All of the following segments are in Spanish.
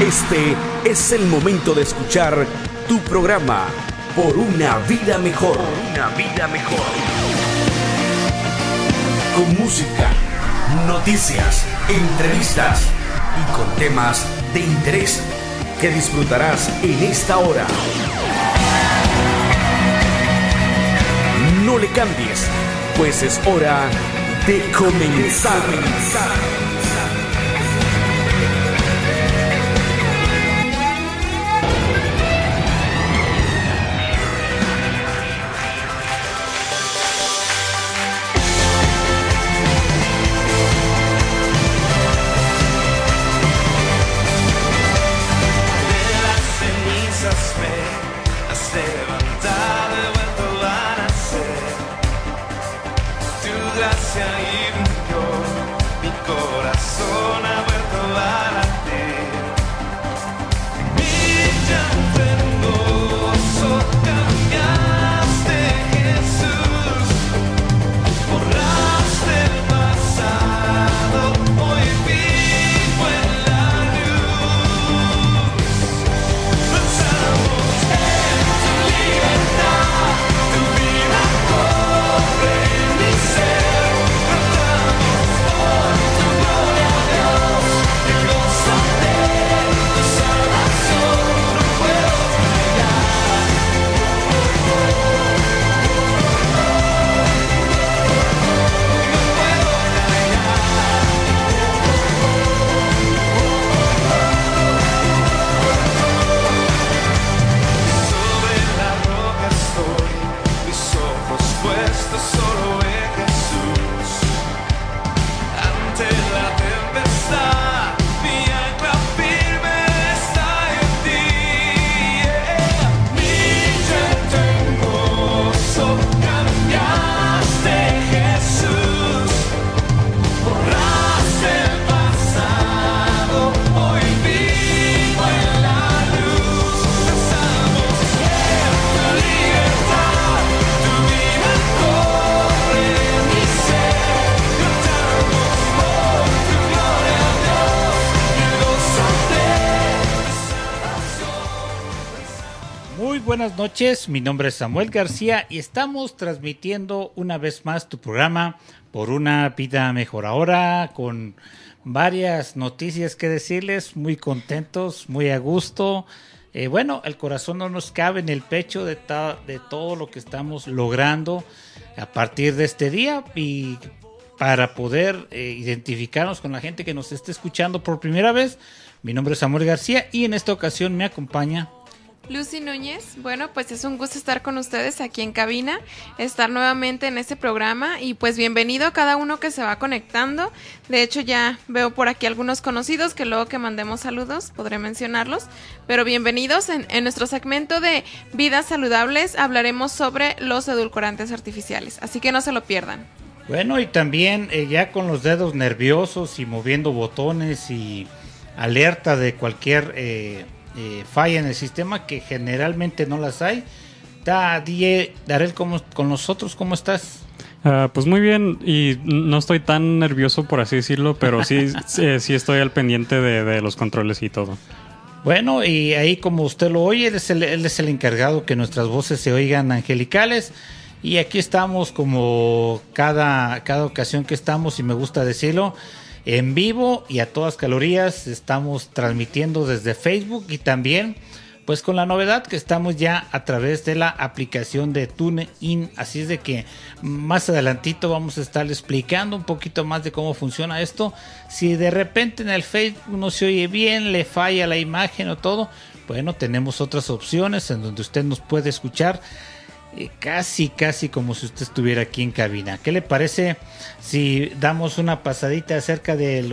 Este es el momento de escuchar tu programa Por una vida mejor. una vida mejor. Con música, noticias, entrevistas y con temas de interés que disfrutarás en esta hora. No le cambies, pues es hora de comenzar. Buenas noches, mi nombre es Samuel García y estamos transmitiendo una vez más tu programa por una vida mejor ahora con varias noticias que decirles, muy contentos, muy a gusto. Eh, bueno, el corazón no nos cabe en el pecho de, de todo lo que estamos logrando a partir de este día y para poder eh, identificarnos con la gente que nos esté escuchando por primera vez. Mi nombre es Samuel García y en esta ocasión me acompaña Lucy Núñez, bueno, pues es un gusto estar con ustedes aquí en cabina, estar nuevamente en este programa y pues bienvenido a cada uno que se va conectando. De hecho ya veo por aquí algunos conocidos que luego que mandemos saludos podré mencionarlos, pero bienvenidos en, nuestro segmento de vidas saludables hablaremos sobre los edulcorantes artificiales, así que no se lo pierdan. Bueno, y también eh, ya con los dedos nerviosos y moviendo botones y alerta de cualquier... Eh, eh, falla en el sistema, que generalmente no las hay. Da, Darel, ¿cómo, con nosotros, ¿cómo estás? Ah, pues muy bien, y no estoy tan nervioso, por así decirlo, pero sí, sí, estoy al pendiente de, los controles y todo. Bueno, y ahí como usted lo oye, él es, el, él es el encargado que nuestras voces se oigan angelicales. Y aquí estamos como cada, cada ocasión que estamos, y me gusta decirlo, en vivo y a todas calorías. Estamos transmitiendo desde Facebook y también pues con la novedad que estamos ya a través de la aplicación de TuneIn. Así es de que más adelantito vamos a estar explicando un poquito más de cómo funciona esto. Si de repente en el Facebook no se oye bien, le falla la imagen o todo, bueno, tenemos otras opciones en donde usted nos puede escuchar casi, casi como si usted estuviera aquí en cabina. ¿Qué le parece si damos una pasadita acerca del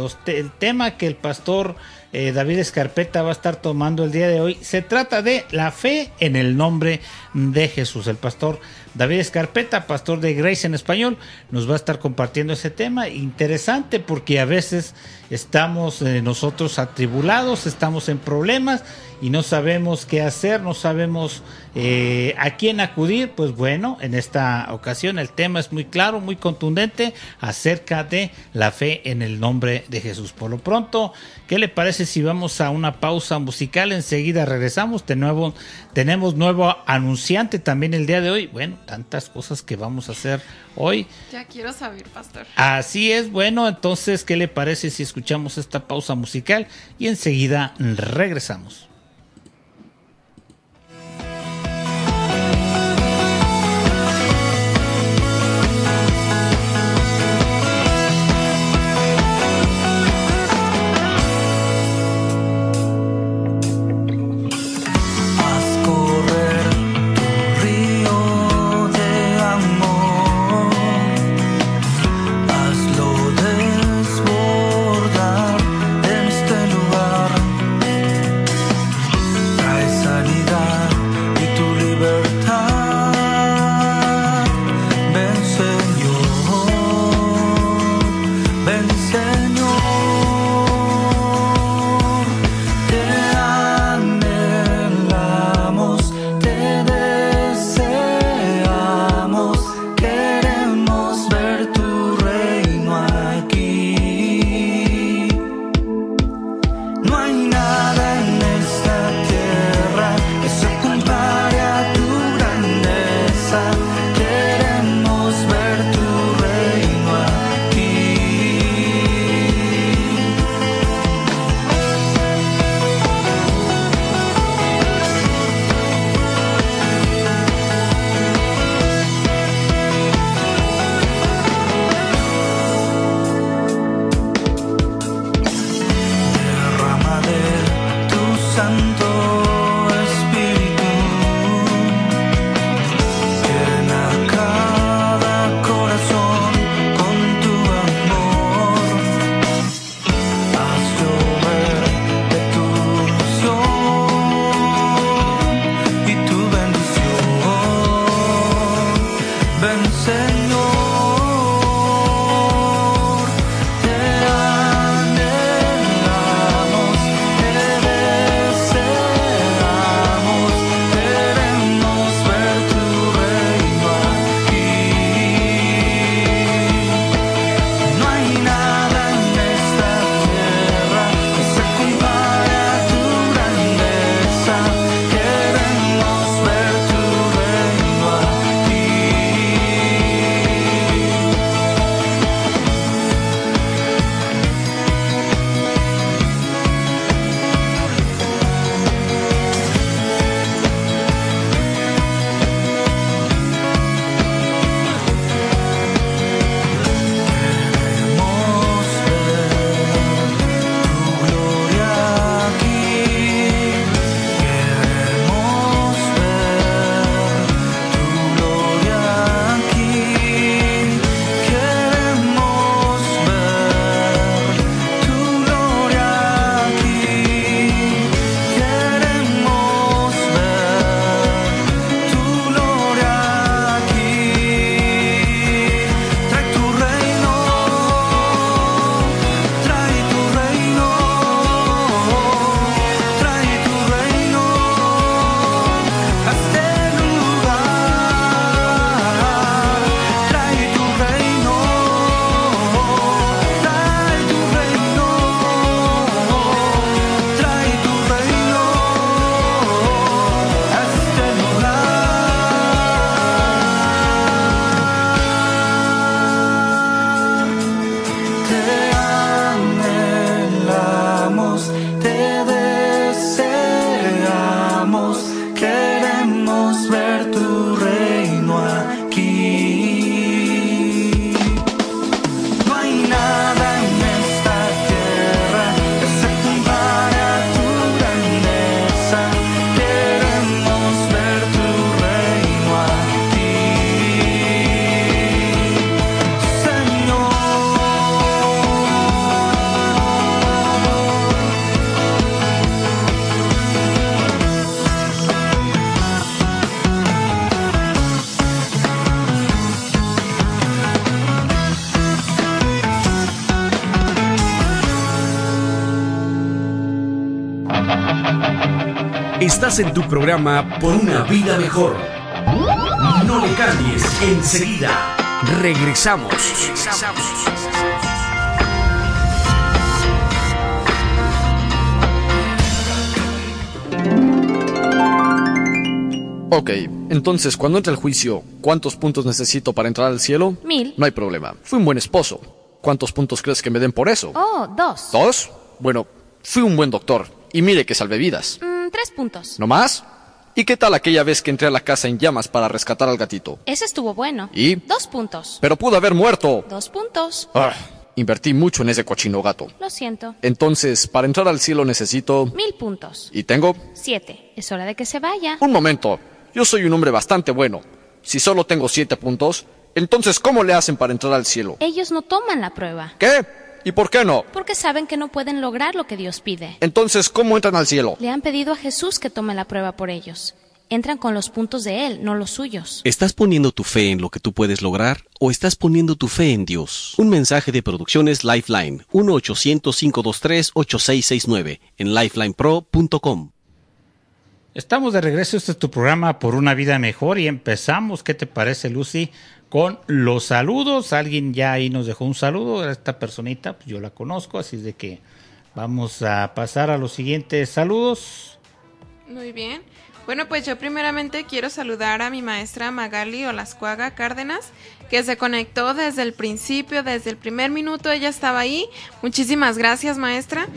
tema que el pastor eh, David Escarpeta va a estar tomando el día de hoy? Se trata de la fe en el nombre de Jesús. El pastor David Escarpeta, pastor de Grace en español, nos va a estar compartiendo ese tema interesante porque a veces estamos eh, nosotros atribulados, estamos en problemas y no sabemos qué hacer, no sabemos eh, a quién acudir, pues bueno, en esta ocasión el tema es muy claro, muy contundente acerca de la fe en el nombre de Jesús. Por lo pronto, ¿qué le parece si vamos a una pausa musical? Enseguida regresamos, de nuevo tenemos nuevo anunciante también el día de hoy. Bueno, tantas cosas que vamos a hacer hoy. Ya quiero saber, pastor. Así es, bueno, entonces, ¿qué le parece si escuchamos esta pausa musical y enseguida regresamos? Estás en tu programa Por una vida mejor. No le cambies, enseguida regresamos. Ok, entonces cuando entre el juicio, ¿cuántos puntos necesito para entrar al cielo? Mil. No hay problema. Fui un buen esposo. ¿Cuántos puntos crees que me den por eso? Oh, dos. ¿Dos? Bueno, fui un buen doctor. Y mire que salvé vidas. Mm, tres puntos. ¿No más? ¿Y qué tal aquella vez que entré a la casa en llamas para rescatar al gatito? Ese estuvo bueno. ¿Y? Dos puntos. Pero pudo haber muerto. Dos puntos. Ah, invertí mucho en ese cochino gato. Lo siento. Entonces, para entrar al cielo necesito... Mil puntos. ¿Y tengo? Siete. Es hora de que se vaya. Un momento. Yo soy un hombre bastante bueno. Si solo tengo siete puntos, entonces ¿cómo le hacen para entrar al cielo? Ellos no toman la prueba. ¿Qué? ¿Y por qué no? Porque saben que no pueden lograr lo que Dios pide. Entonces, ¿cómo entran al cielo? Le han pedido a Jesús que tome la prueba por ellos. Entran con los puntos de Él, no los suyos. ¿Estás poniendo tu fe en lo que tú puedes lograr o estás poniendo tu fe en Dios? Un mensaje de Producciones Lifeline, 1-800-523-8669, en lifelinepro.com. Estamos de regreso, este es tu programa por una vida mejor y empezamos, ¿qué te parece Lucy? Con los saludos, alguien ya ahí nos dejó un saludo, esta personita, pues yo la conozco, así de que vamos a pasar a los siguientes saludos. Muy bien. Bueno, pues yo primeramente quiero saludar a mi maestra Magali Olascuaga Cárdenas, que se conectó desde el principio, desde el primer minuto, ella estaba ahí. Muchísimas gracias, maestra.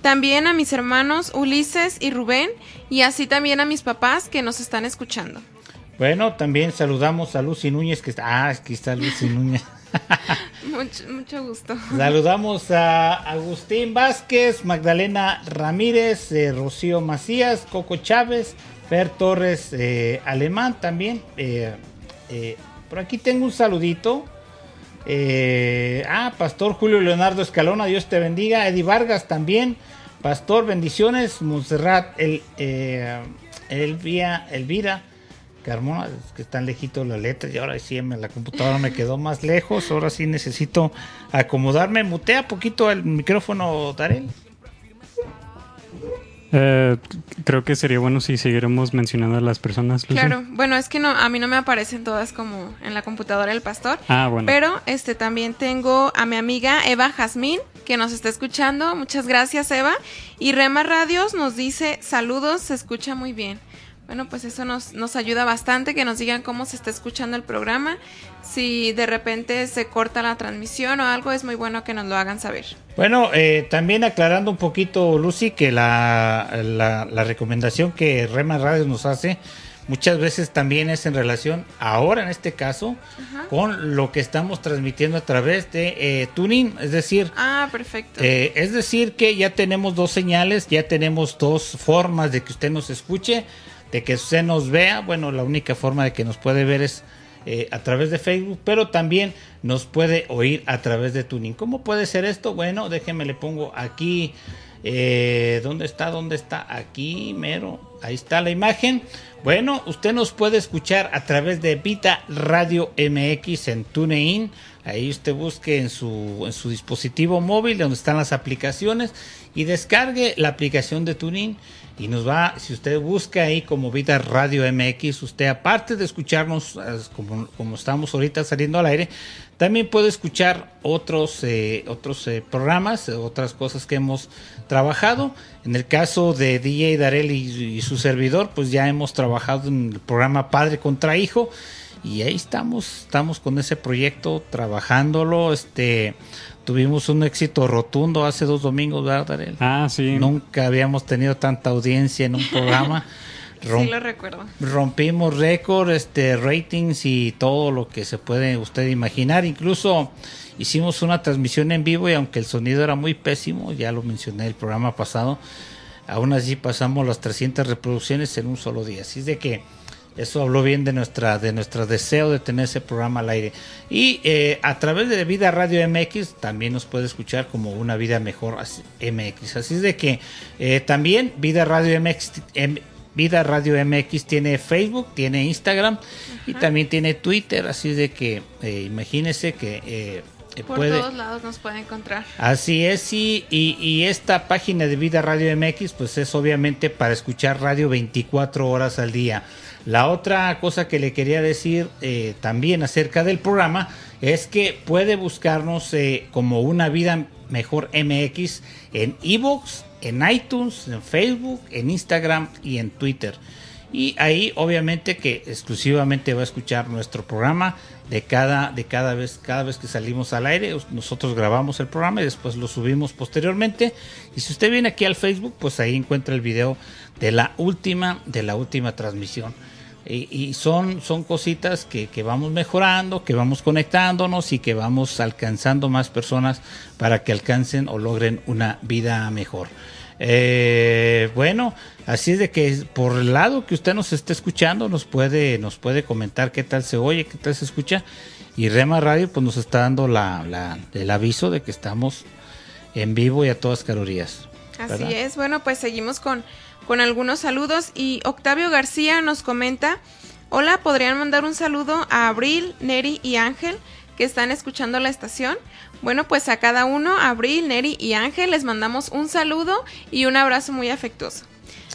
También a mis hermanos Ulises y Rubén, y así también a mis papás que nos están escuchando. Bueno, también saludamos a Lucy Núñez, que está... Ah, aquí está Lucy Núñez. mucho, mucho, gusto. Saludamos a Agustín Vázquez, Magdalena Ramírez, eh, Rocío Macías, Coco Chávez, Fer Torres eh, Alemán también. Eh, por aquí tengo un saludito. ah, Pastor Julio Leonardo Escalona, Dios te bendiga. Eddie Vargas también. Pastor, bendiciones. Montserrat, el, Elvia, Elvira. Carmona, que están lejitos las letras y ahora sí la computadora me quedó más lejos, ahora sí necesito acomodarme. Mutea poquito el micrófono, Darel. Eh, creo que sería bueno si siguiéramos mencionando a las personas. Lucy. Claro, bueno, es que no, a mí no me aparecen todas como en la computadora del pastor. Ah, bueno. Pero este también tengo a mi amiga Eva Jazmín que nos está escuchando. Muchas gracias, Eva. Y Rema Radios nos dice saludos, se escucha muy bien. Bueno, pues eso nos, nos ayuda bastante, que nos digan cómo se está escuchando el programa. Si de repente se corta la transmisión o algo, es muy bueno que nos lo hagan saber. Bueno, eh, también aclarando un poquito, Lucy, que la, la, la recomendación que Rema Radio nos hace muchas veces también es en relación, ahora en este caso, Ajá. con lo que estamos transmitiendo a través de eh, Tuning, es decir, ah, perfecto. Eh, es decir que ya tenemos dos señales, ya tenemos dos formas de que usted nos escuche de que usted nos vea, bueno, la única forma de que nos puede ver es eh, a través de Facebook, pero también nos puede oír a través de Tuning. ¿Cómo puede ser esto? Bueno, déjeme le pongo aquí, eh, ¿dónde está? ¿Dónde está? Aquí, mero, ahí está la imagen. Bueno, usted nos puede escuchar a través de Vita Radio MX en TuneIn. Ahí usted busque en su, en su dispositivo móvil donde están las aplicaciones y descargue la aplicación de TuneIn y nos va, si usted busca ahí como Vida Radio MX, usted aparte de escucharnos como, como estamos ahorita saliendo al aire, también puede escuchar otros, eh, otros eh, programas, otras cosas que hemos trabajado. En el caso de DJ Darel y, y su servidor, pues ya hemos trabajado en el programa Padre contra Hijo y ahí estamos, estamos con ese proyecto trabajándolo, este tuvimos un éxito rotundo hace dos domingos, ¿verdad, Darel? Ah, sí. Nunca habíamos tenido tanta audiencia en un programa. sí, lo recuerdo. Rompimos récord, este, ratings y todo lo que se puede usted imaginar. Incluso hicimos una transmisión en vivo y aunque el sonido era muy pésimo, ya lo mencioné el programa pasado, aún así pasamos las 300 reproducciones en un solo día. Así es de que eso habló bien de nuestra de nuestro deseo de tener ese programa al aire. Y eh, a través de Vida Radio MX también nos puede escuchar como una vida mejor MX. Así es de que eh, también Vida Radio MX em, Vida Radio MX tiene Facebook, tiene Instagram Ajá. y también tiene Twitter. Así es de que eh, imagínese que eh, Por puede, todos lados nos puede encontrar. Así es, y, y, y esta página de Vida Radio MX, pues es obviamente para escuchar radio 24 horas al día. La otra cosa que le quería decir eh, también acerca del programa es que puede buscarnos eh, como Una Vida Mejor MX en Evox, en iTunes, en Facebook, en Instagram y en Twitter. Y ahí obviamente que exclusivamente va a escuchar nuestro programa de cada, de cada vez, cada vez que salimos al aire. Nosotros grabamos el programa y después lo subimos posteriormente. Y si usted viene aquí al Facebook, pues ahí encuentra el video de la última, de la última transmisión. Y, y son, son cositas que, que vamos mejorando, que vamos conectándonos y que vamos alcanzando más personas para que alcancen o logren una vida mejor. Eh, bueno, así es de que por el lado que usted nos esté escuchando, nos puede, nos puede comentar qué tal se oye, qué tal se escucha. Y Rema Radio pues nos está dando la, la- el aviso de que estamos en vivo y a todas calorías. Así es. Bueno, pues seguimos con, con algunos saludos. Y Octavio García nos comenta: Hola, ¿podrían mandar un saludo a Abril, Neri y Ángel que están escuchando la estación? Bueno, pues a cada uno, Abril, Neri y Ángel, les mandamos un saludo y un abrazo muy afectuoso.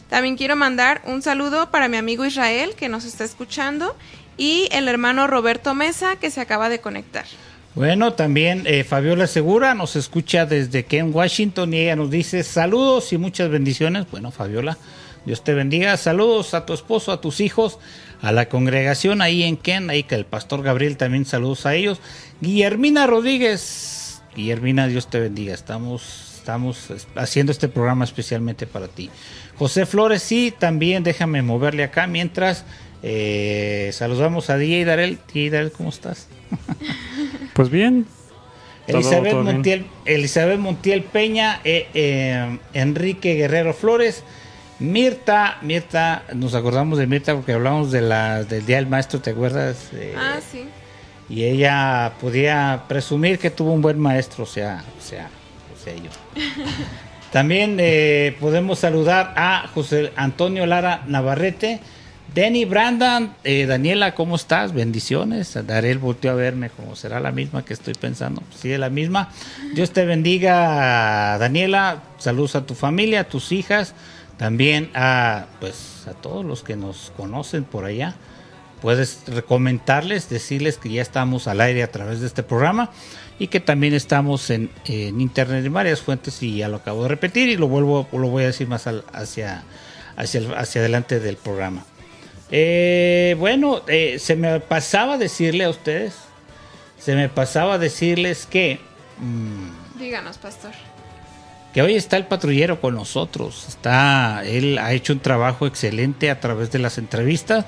También quiero mandar un saludo para mi amigo Israel que nos está escuchando y el hermano Roberto Mesa que se acaba de conectar. Bueno, también eh, Fabiola Segura nos escucha desde Ken, Washington, y ella nos dice saludos y muchas bendiciones. Bueno, Fabiola, Dios te bendiga. Saludos a tu esposo, a tus hijos, a la congregación ahí en Ken, ahí que el pastor Gabriel también saludos a ellos. Guillermina Rodríguez, Guillermina, Dios te bendiga. Estamos, estamos es- haciendo este programa especialmente para ti. José Flores, sí, también déjame moverle acá mientras eh, saludamos a DJ Darel. DJ Darel, ¿cómo estás? Pues bien. Elizabeth, todo. Montiel, Elizabeth Montiel Peña, eh, eh, Enrique Guerrero Flores, Mirta, Mirta, nos acordamos de Mirta porque hablamos de la, del Día del Maestro, ¿te acuerdas? Eh, Ah, sí. Y ella podía presumir que tuvo un buen maestro, o sea, o sea, o sea yo. También eh, podemos saludar a José Antonio Lara Navarrete, Denny Brandon, eh, Daniela, ¿cómo estás? Bendiciones. Darel volteó a verme como será la misma que estoy pensando. Sí, es la misma. Dios te bendiga, Daniela. Saludos a tu familia, a tus hijas, también a pues a todos los que nos conocen por allá. Puedes comentarles, decirles que ya estamos al aire a través de este programa y que también estamos en, en internet en varias fuentes y ya lo acabo de repetir y lo vuelvo, lo voy a decir más al- hacia, hacia, hacia adelante del programa. Eh, bueno, eh, se me pasaba decirle a ustedes, se me pasaba decirles que, mm, Díganos, pastor. que hoy está el patrullero con nosotros. Está, él ha hecho un trabajo excelente a través de las entrevistas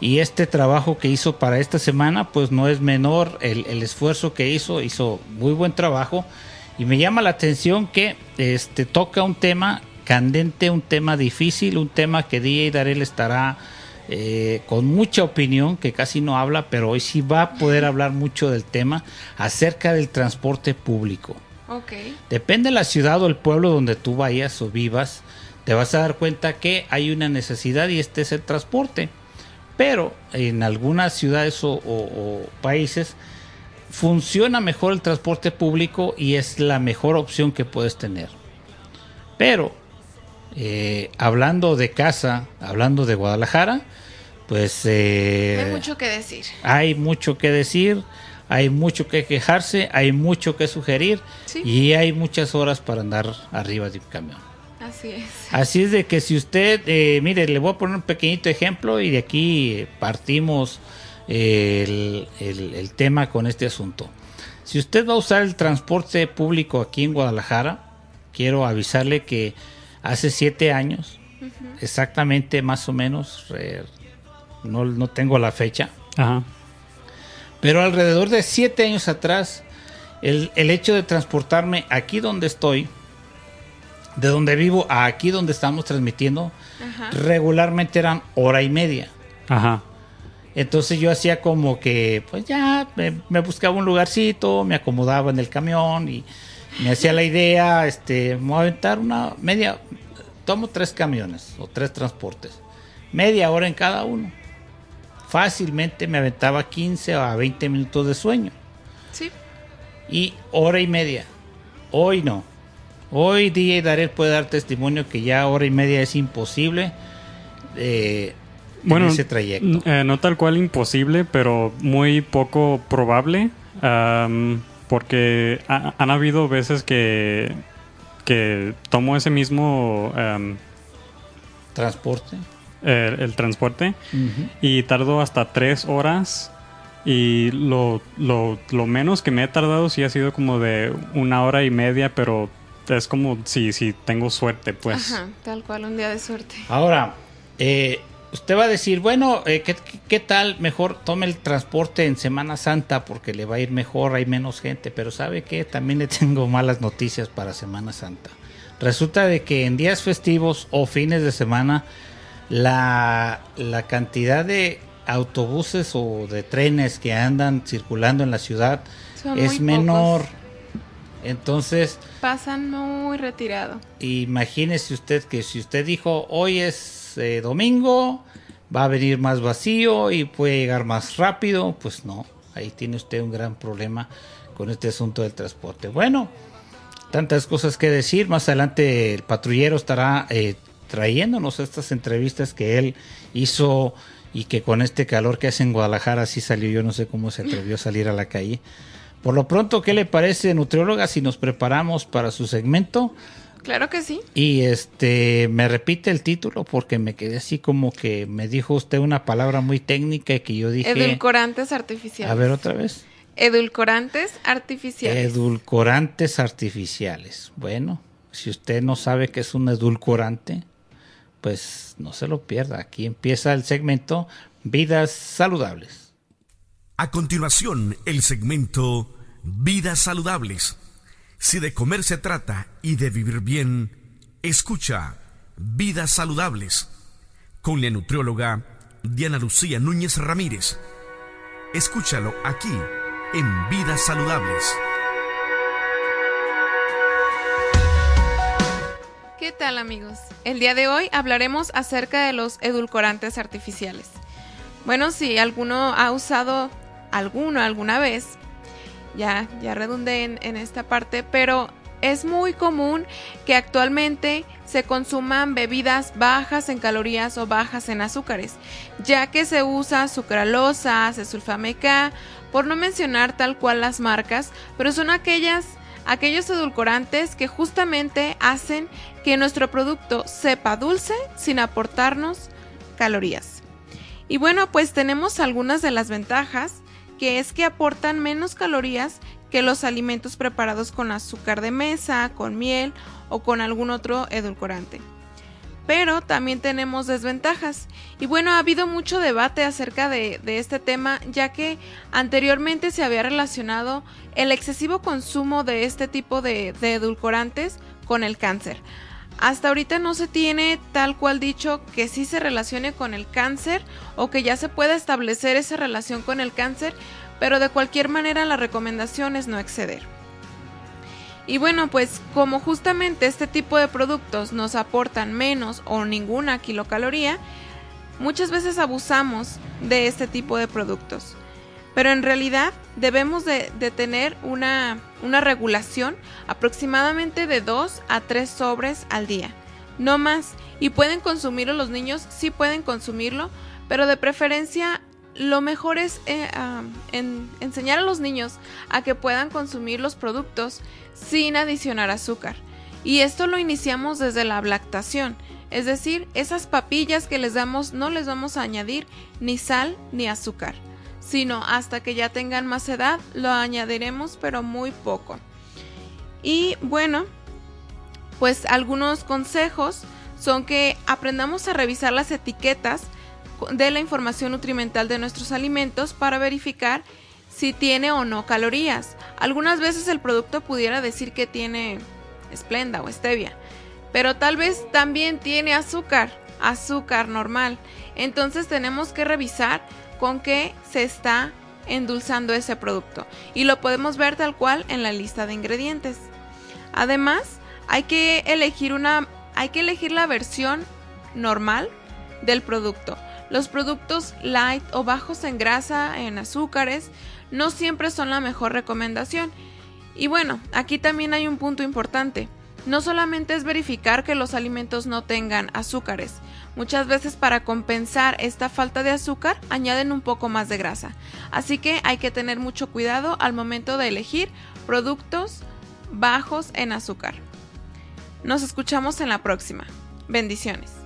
y este trabajo que hizo para esta semana, pues no es menor el, el esfuerzo que hizo. Hizo muy buen trabajo y me llama la atención que este toca un tema candente, un tema difícil, un tema que DJ Darel estará eh, con mucha opinión, que casi no habla, pero hoy sí va a poder hablar mucho del tema acerca del transporte público. Depende de la ciudad o el pueblo donde tú vayas o vivas, te vas a dar cuenta que hay una necesidad y este es el transporte. Pero en algunas ciudades o, o- o países funciona mejor el transporte público y es la mejor opción que puedes tener. Pero eh, hablando de casa, hablando de Guadalajara, pues eh, Hay mucho que decir. hay mucho que decir, hay mucho que quejarse, hay mucho que sugerir Sí. y hay muchas horas para andar arriba de un camión. Así es. Así es de que si usted, eh, mire, le voy a poner un pequeñito ejemplo y de aquí partimos el, el- el tema con este asunto. Si usted va a usar el transporte público aquí en Guadalajara, quiero avisarle que hace siete años, exactamente más o menos, eh, no, no tengo la fecha, Ajá. pero alrededor de siete años atrás, el, el hecho de transportarme aquí donde estoy, de donde vivo a aquí donde estamos transmitiendo, Ajá. regularmente eran hora y media. Ajá. Entonces yo hacía como que, pues ya, me, me buscaba un lugarcito, me acomodaba en el camión y me hacía la idea, este, me voy a aventar una media, tomo tres camiones o tres transportes, media hora en cada uno. Fácilmente me aventaba 15 a 20 minutos de sueño. Sí. y hora y media. Hoy no. Hoy DJ Darel puede dar testimonio que ya hora y media es imposible eh, Bueno, en ese trayecto. eh, no tal cual imposible, pero muy poco probable. Porque ha- han habido veces que, que tomo ese mismo am, Transporte. el, el transporte y tardo hasta tres horas. Y lo, lo, lo menos que me he tardado sí ha sido como de una hora y media, pero es como si, si tengo suerte, pues. Ajá, tal cual, un día de suerte. Ahora, eh, usted va a decir, bueno, eh, ¿qué, qué tal? Mejor tome el transporte en Semana Santa porque le va a ir mejor, hay menos gente. Pero ¿sabe qué? También le tengo malas noticias para Semana Santa. Resulta de que en días festivos o fines de semana, la, la cantidad de autobuses o de trenes que andan circulando en la ciudad Son es menor. pocos. Entonces, Pasan muy retirado. Imagínese usted que si usted dijo hoy es eh, domingo, va a venir más vacío y puede llegar más rápido, pues no, ahí tiene usted un gran problema con este asunto del transporte. Bueno, tantas cosas que decir, más adelante el patrullero estará eh, trayéndonos estas entrevistas que él hizo y que con este calor que hace en Guadalajara sí salió, yo no sé cómo se atrevió a salir a la calle. Por lo pronto, ¿qué le parece, nutrióloga, si nos preparamos para su segmento? Claro que sí. Y este, me repite el título porque me quedé así como que me dijo usted una palabra muy técnica y que yo dije. Edulcorantes artificiales. A ver otra vez. Edulcorantes artificiales. Edulcorantes artificiales. Bueno, si usted no sabe qué es un edulcorante, pues no se lo pierda. Aquí empieza el segmento Vidas Saludables. A continuación, el segmento Vidas Saludables. Si de comer se trata y de vivir bien, escucha Vidas Saludables con la nutrióloga Diana Lucía Núñez Ramírez. Escúchalo aquí en Vidas Saludables. ¿Qué tal amigos? El día de hoy hablaremos acerca de los edulcorantes artificiales. Bueno, si alguno ha usado alguno alguna vez, ya, ya redundé en, esta parte, pero es muy común que actualmente se consuman bebidas bajas en calorías o bajas en azúcares, ya que se usa sucralosa, sulfame K, por no mencionar tal cual las marcas, pero son aquellas aquellos edulcorantes que justamente hacen que nuestro producto sepa dulce sin aportarnos calorías. Y bueno, pues tenemos algunas de las ventajas, que es que aportan menos calorías que los alimentos preparados con azúcar de mesa, con miel o con algún otro edulcorante. Pero también tenemos desventajas. Y bueno, ha habido mucho debate acerca de, este tema, ya que anteriormente se había relacionado el excesivo consumo de este tipo de edulcorantes con el cáncer. Hasta ahorita no se tiene tal cual dicho que sí se relacione con el cáncer o que ya se pueda establecer esa relación con el cáncer, pero de cualquier manera la recomendación es no exceder. Y bueno, pues como justamente este tipo de productos nos aportan menos o ninguna kilocaloría, muchas veces abusamos de este tipo de productos. Pero en realidad debemos de, de tener una, una regulación aproximadamente de 2 a 3 sobres al día, no más. Y pueden consumirlo los niños, sí pueden consumirlo, pero de preferencia lo mejor es eh, en, enseñar a los niños a que puedan consumir los productos sin adicionar azúcar. Y esto lo iniciamos desde la lactación, es decir, esas papillas que les damos no les vamos a añadir ni sal ni azúcar, sino hasta que ya tengan más edad lo añadiremos pero muy poco. Y bueno, pues algunos consejos son que aprendamos a revisar las etiquetas de la información nutrimental de nuestros alimentos para verificar si tiene o no calorías. Algunas veces el producto pudiera decir que tiene esplenda o stevia, pero tal vez también tiene azúcar, azúcar normal. Entonces tenemos que revisar con qué se está endulzando ese producto y lo podemos ver tal cual en la lista de ingredientes. Además, hay que elegir una hay que elegir la versión normal del producto. Los productos light o bajos en grasa, en azúcares, no siempre son la mejor recomendación. Y bueno, aquí también hay un punto importante. No solamente es verificar que los alimentos no tengan azúcares, muchas veces para compensar esta falta de azúcar añaden un poco más de grasa. Así que hay que tener mucho cuidado al momento de elegir productos bajos en azúcar. Nos escuchamos en la próxima. Bendiciones.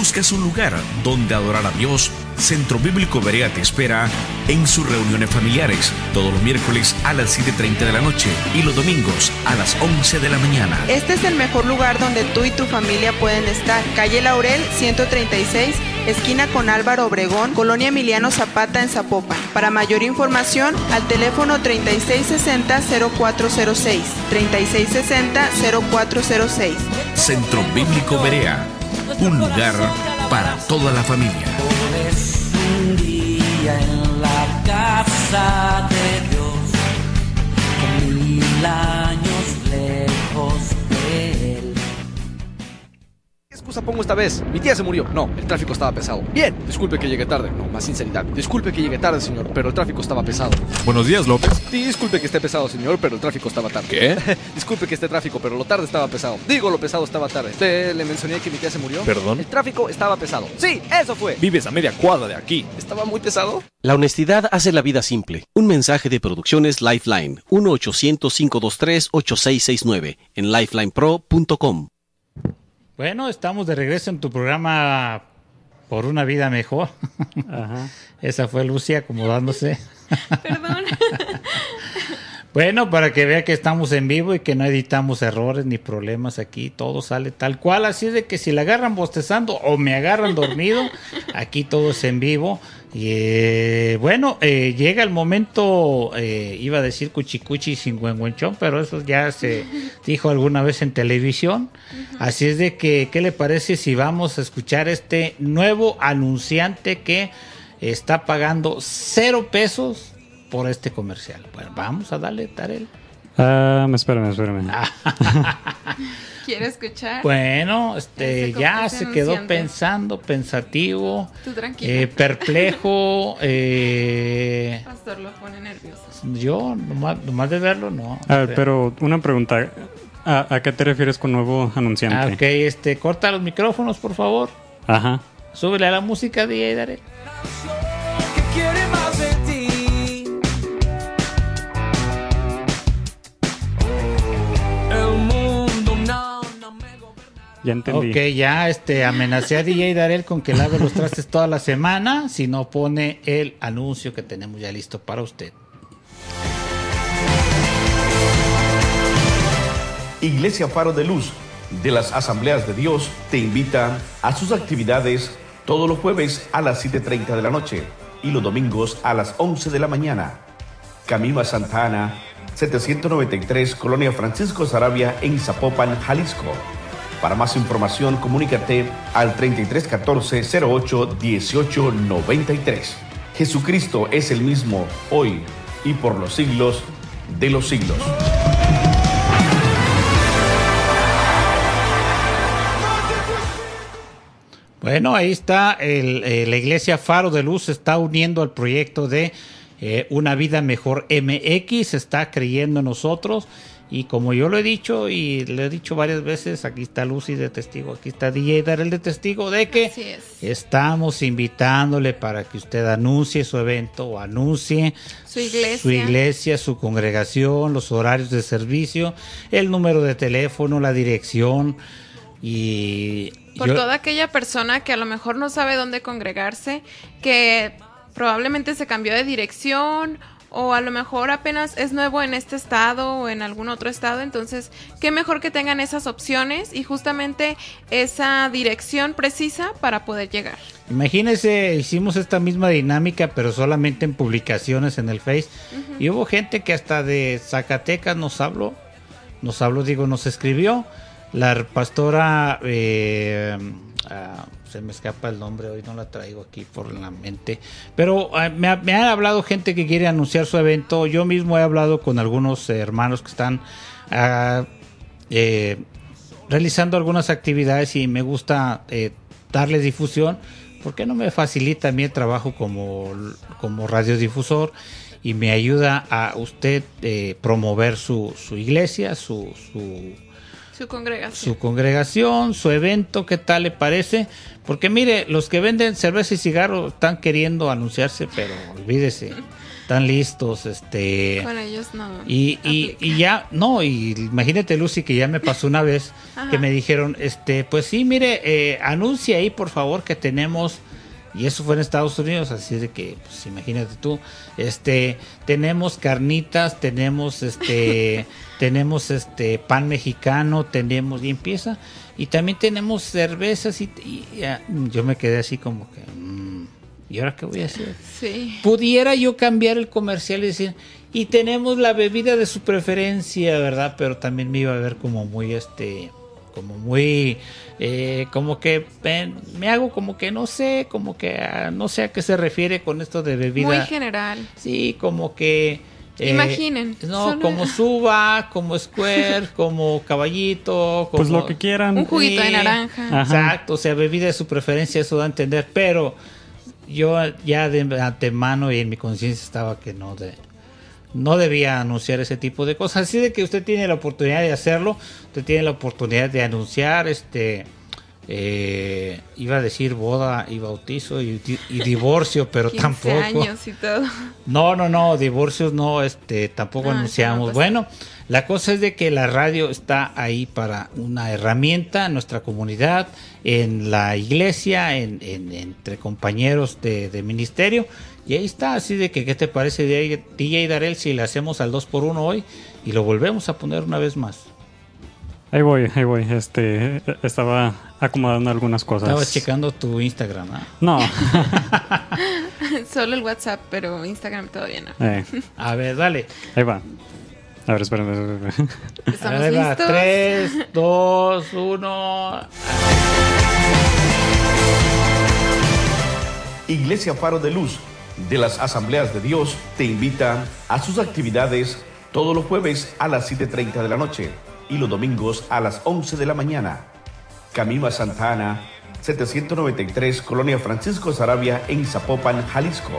Buscas un lugar donde adorar a Dios, Centro Bíblico Berea te espera en sus reuniones familiares todos los miércoles a las 7.30 de la noche y los domingos a las 11 de la mañana. Este es el mejor lugar donde tú y tu familia pueden estar. Calle Laurel 136, esquina con Álvaro Obregón, Colonia Emiliano Zapata en Zapopan. Para mayor información, al teléfono 3660-0406. 3660-0406. Centro Bíblico Berea un lugar para toda la familia. un día en la casa de Dios, pongo esta vez? Mi tía se murió. No, el tráfico estaba pesado. Bien, disculpe que llegue tarde. No, más sinceridad. Disculpe que llegue tarde, señor, pero el tráfico estaba pesado. Buenos días, López. disculpe que esté pesado, señor, pero el tráfico estaba tarde. ¿Qué? disculpe que esté tráfico, pero lo tarde estaba pesado. Digo, lo pesado estaba tarde. ¿Te le mencioné que mi tía se murió? ¿Perdón? El tráfico estaba pesado. Sí, eso fue. Vives a media cuadra de aquí. ¿Estaba muy pesado? La honestidad hace la vida simple. Un mensaje de Producciones Lifeline. 1-800-523-8669 en lifelinepro.com. Bueno, estamos de regreso en tu programa Por una vida mejor. Ajá. Esa fue Lucia acomodándose. Perdón. Bueno, para que vea que estamos en vivo y que no editamos errores ni problemas aquí, todo sale tal cual, así de que si la agarran bostezando o me agarran dormido, aquí todo es en vivo. Y eh, bueno, eh, llega el momento, eh, iba a decir cuchicuchi sin huenhuenchón, pero eso ya se dijo alguna vez en televisión. Así es de que, ¿qué le parece si vamos a escuchar este nuevo anunciante que está pagando cero pesos por este comercial. Bueno, vamos a darle, Tarel. Um, espérame, espérame. ¿Quiere escuchar? Bueno, este, ya se quedó pensando, pensativo, Tú tranquilo. Eh, perplejo. Eh, Pastor lo pone nervioso. Yo, nomás, de verlo, no. A ver, pero una pregunta. ¿A, qué te refieres con nuevo anunciante? Ah, ok, este, corta los micrófonos, por favor. Ajá. Súbele a la música, DJ Darel. Ya entendí. Ok, ya este, amenacé a DJ Darel con que lave los trastes toda la semana si no pone el anuncio que tenemos ya listo para usted. Iglesia Faro de Luz de las Asambleas de Dios te invita a sus actividades todos los jueves a las 7.30 de la noche y los domingos a las 11 de la mañana. Camino a Santa Ana, 793, Colonia Francisco Sarabia en Zapopan, Jalisco. Para más información, comunícate al 3314 08 18 93. Jesucristo es el mismo hoy y por los siglos de los siglos. Bueno, ahí está, eh, la iglesia Faro de Luz está uniendo al proyecto de eh, Una Vida Mejor MX, está creyendo en nosotros y como yo lo he dicho y le he dicho varias veces, aquí está Lucy de testigo, aquí está DJ Darel de testigo de que estamos invitándole para que usted anuncie su evento o anuncie su iglesia. su iglesia, su congregación, los horarios de servicio, el número de teléfono, la dirección y por toda aquella persona que a lo mejor no sabe dónde congregarse, que probablemente se cambió de dirección o a lo mejor apenas es nuevo en este estado o en algún otro estado, entonces qué mejor que tengan esas opciones y justamente esa dirección precisa para poder llegar. Imagínense, hicimos esta misma dinámica, pero solamente en publicaciones en el Face, y hubo gente que hasta de Zacatecas nos habló, nos habló, digo, nos escribió, la pastora... Eh, ah, se me escapa el nombre, hoy no la traigo aquí por la mente. Pero ah, me, me, han hablado gente que quiere anunciar su evento. Yo mismo he hablado con algunos hermanos que están ah, eh, realizando algunas actividades y me gusta eh, darle difusión porque no me facilita a mí el trabajo como, como radiodifusor y me ayuda a usted eh, promover su, su iglesia, su, su, Su congregación. su congregación, su evento, ¿qué tal le parece? Porque mire, los que venden cerveza y cigarro están queriendo anunciarse, pero olvídese, están listos, este... Con ellos no. Y, y, y ya, no, y imagínate Lucy que ya me pasó una vez Ajá. que me dijeron, este, pues sí, mire, eh, anuncia ahí por favor que tenemos, y eso fue en Estados Unidos, así de que, pues imagínate tú, este, tenemos carnitas, tenemos este, tenemos este pan mexicano, tenemos, y empieza, y también tenemos cervezas, y, y ya, yo me quedé así como que, mm, ¿y ahora qué voy a hacer? Sí. pudiera yo cambiar el comercial y decir, y tenemos la bebida de su preferencia, ¿verdad? Pero también me iba a ver como muy, este, como muy, eh, como que ven, me hago como que no sé, como que ah, no sé a qué se refiere con esto de bebida. Muy general. Sí, como que... eh, Imaginen, No, como suba, como square, como caballito. Como, Pues lo que quieran. Un juguito de naranja. Ajá. Exacto, o sea, bebida de su preferencia, eso da a entender, pero yo ya de antemano y en mi conciencia estaba que no de no debía anunciar ese tipo de cosas. Así de que usted tiene la oportunidad de hacerlo, usted tiene la oportunidad de anunciar este eh, iba a decir boda y bautizo y, di- y divorcio, pero 15 tampoco. años y todo. No, no, no, divorcios no, este, tampoco Ah, anunciamos. no, bueno, la cosa es de que la radio está ahí para una herramienta en nuestra comunidad, en la iglesia, en, en- entre compañeros de, de ministerio. Y ahí está, así de que, ¿qué te parece DJ Darel si le hacemos al 2x1 hoy y lo volvemos a poner una vez más? Ahí voy, ahí voy. Este, estaba acomodando algunas cosas. Estaba checando tu Instagram, ¿ah? No. Solo el WhatsApp, pero Instagram todavía no. Eh, A ver, dale. ahí va. A ver, espérame. espérame. ¿Estamos Ahí va, listos? 3, 2, 1. Iglesia Faro de Luz de las Asambleas de Dios te invita a sus actividades todos los jueves a las 7.30 de la noche y los domingos a las 11 de la mañana. Camino a Santa Ana, 793, Colonia Francisco Sarabia en Zapopan, Jalisco.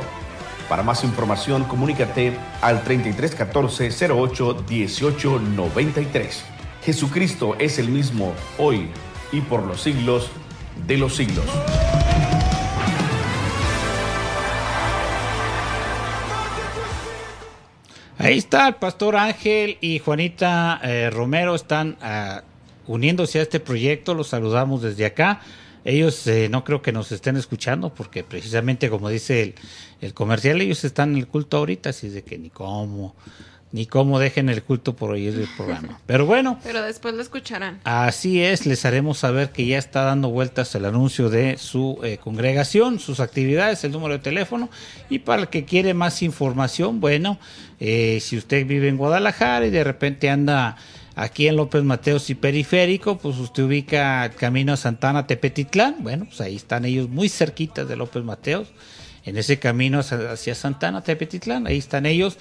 Para más información, comunícate al 3314 08 18 93. Jesucristo es el mismo hoy y por los siglos de los siglos. Ahí está el pastor Ángel y Juanita eh, Romero están ah, uniéndose a este proyecto. Los saludamos desde acá. Ellos eh, no creo que nos estén escuchando porque precisamente como dice el, el comercial, ellos están en el culto ahorita, así de que ni cómo, ni cómo dejen el culto por oír el programa. Pero bueno, Pero después lo escucharán. Así es, les haremos saber que ya está dando vueltas el anuncio de su eh, congregación, sus actividades, el número de teléfono. Y para el que quiere más información, bueno, eh, si usted vive en Guadalajara y de repente anda aquí en López Mateos y Periférico, pues usted ubica el camino a Santana Tepetitlán. Bueno, pues ahí están ellos muy cerquitas de López Mateos. En ese camino hacia Santana Tepetitlán, ahí están ellos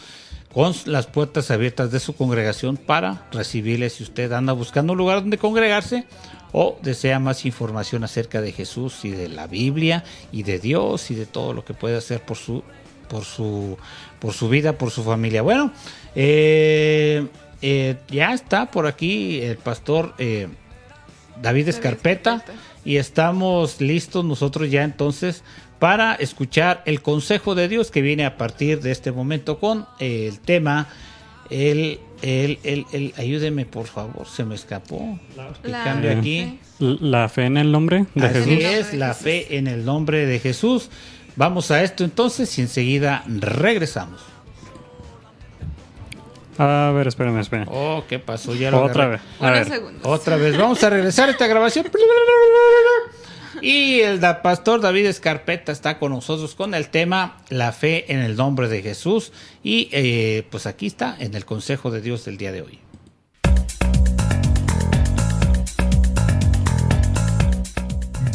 con las puertas abiertas de su congregación para recibirles si usted anda buscando un lugar donde congregarse o desea más información acerca de Jesús y de la Biblia y de Dios y de todo lo que puede hacer por su por su por su vida, por su familia. Bueno, eh, eh, ya está por aquí el pastor eh, David Escarpeta Escarpeta. y estamos listos nosotros ya entonces para escuchar el consejo de Dios que viene a partir de este momento con el tema el el, el, el- ayúdeme por favor, se me escapó. Que La- cambie aquí. La fe en el nombre de Así Jesús. es, la fe en el nombre de Jesús. Vamos a esto entonces y enseguida regresamos. A ver, espérame, espérame. Oh, ¿qué pasó? Ya lo Otra agarré. vez. A ver. Otra vez, vamos a regresar a esta grabación. Y el da- pastor David Escarpeta está con nosotros con el tema La fe en el nombre de Jesús. Y eh, pues aquí está en el consejo de Dios del día de hoy.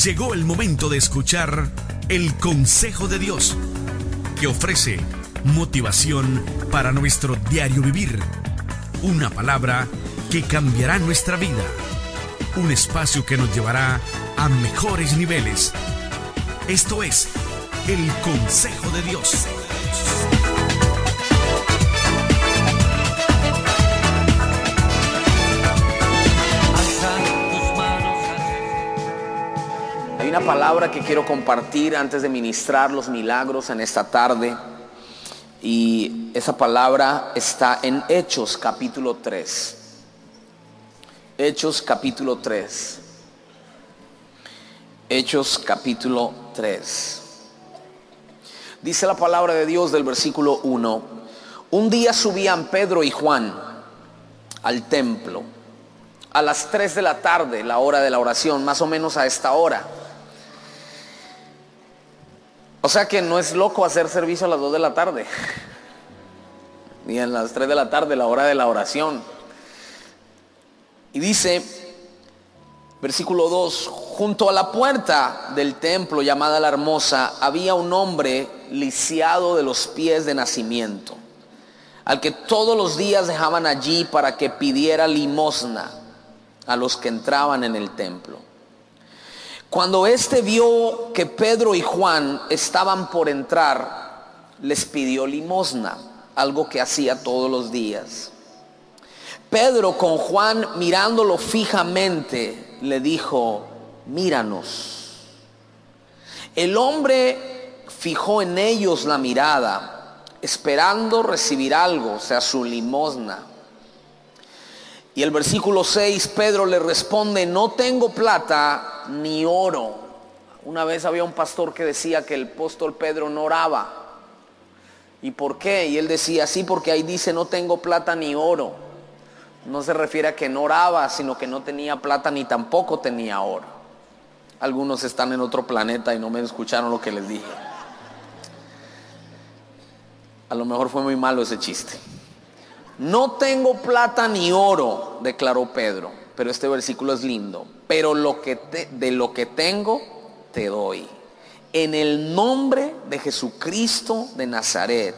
Llegó el momento de escuchar el consejo de Dios, que ofrece motivación para nuestro diario vivir. Una palabra que que cambiará nuestra vida. Un espacio que nos llevará a mejores niveles. Esto es el Consejo de Dios. Hay una palabra que quiero compartir antes de ministrar los milagros en esta tarde. Y esa palabra está en Hechos capítulo 3. Hechos capítulo 3. Hechos capítulo 3. Dice la palabra de Dios del versículo 1. Un día subían Pedro y Juan al templo a las 3 de la tarde, la hora de la oración, más o menos a esta hora. O sea que no es loco hacer servicio a las 2 de la tarde, ni a las 3 de la tarde, la hora de la oración. Y dice, versículo 2, junto a la puerta del templo llamada la hermosa, había un hombre lisiado de los pies de nacimiento, al que todos los días dejaban allí para que pidiera limosna a los que entraban en el templo. Cuando éste vio que Pedro y Juan estaban por entrar, les pidió limosna, algo que hacía todos los días. Pedro con Juan mirándolo fijamente le dijo, míranos. El hombre fijó en ellos la mirada, esperando recibir algo, o sea, su limosna. Y el versículo 6, Pedro le responde, no tengo plata ni oro. Una vez había un pastor que decía que el apóstol Pedro no oraba. ¿Y por qué? Y él decía, sí, porque ahí dice, no tengo plata ni oro. No se refiere a que no oraba, sino que no tenía plata ni tampoco tenía oro. Algunos están en otro planeta y no me escucharon lo que les dije. A lo mejor fue muy malo ese chiste. No tengo plata ni oro, declaró Pedro, pero este versículo es lindo. Pero lo que de lo que tengo te doy. En el nombre de Jesucristo de Nazaret,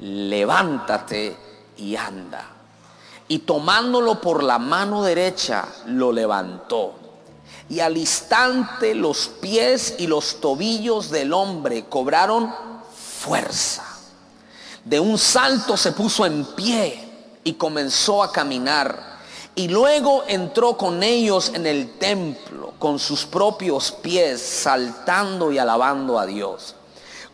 levántate y anda. Y tomándolo por la mano derecha, lo levantó. Y al instante los pies y los tobillos del hombre cobraron fuerza. De un salto se puso en pie y comenzó a caminar. Y luego entró con ellos en el templo con sus propios pies, saltando y alabando a Dios.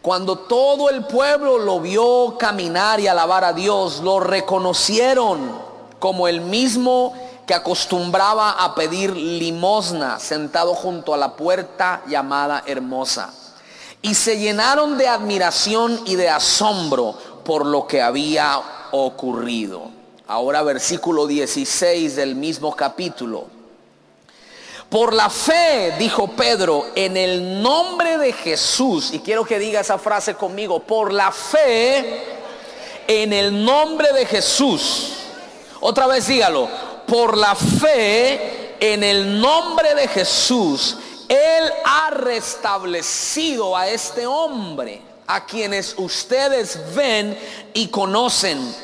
Cuando todo el pueblo lo vio caminar y alabar a Dios, lo reconocieron como el mismo que acostumbraba a pedir limosna sentado junto a la puerta llamada hermosa. Y se llenaron de admiración y de asombro por lo que había ocurrido. Ahora versículo 16 del mismo capítulo. Por la fe, dijo Pedro, en el nombre de Jesús, y quiero que diga esa frase conmigo, por la fe, en el nombre de Jesús. Otra vez dígalo, por la fe, en el nombre de Jesús, Él ha restablecido a este hombre, a quienes ustedes ven y conocen.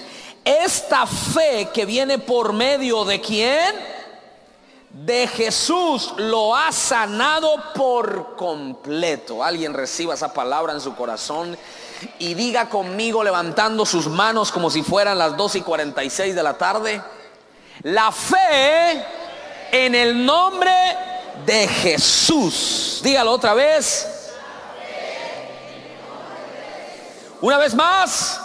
Esta fe que viene por medio de quién? de Jesús lo ha sanado por completo. Alguien reciba esa palabra en su corazón y diga conmigo levantando sus manos como si fueran las 2 y 46 de la tarde. La fe en el nombre de Jesús. Dígalo otra vez. Una vez más.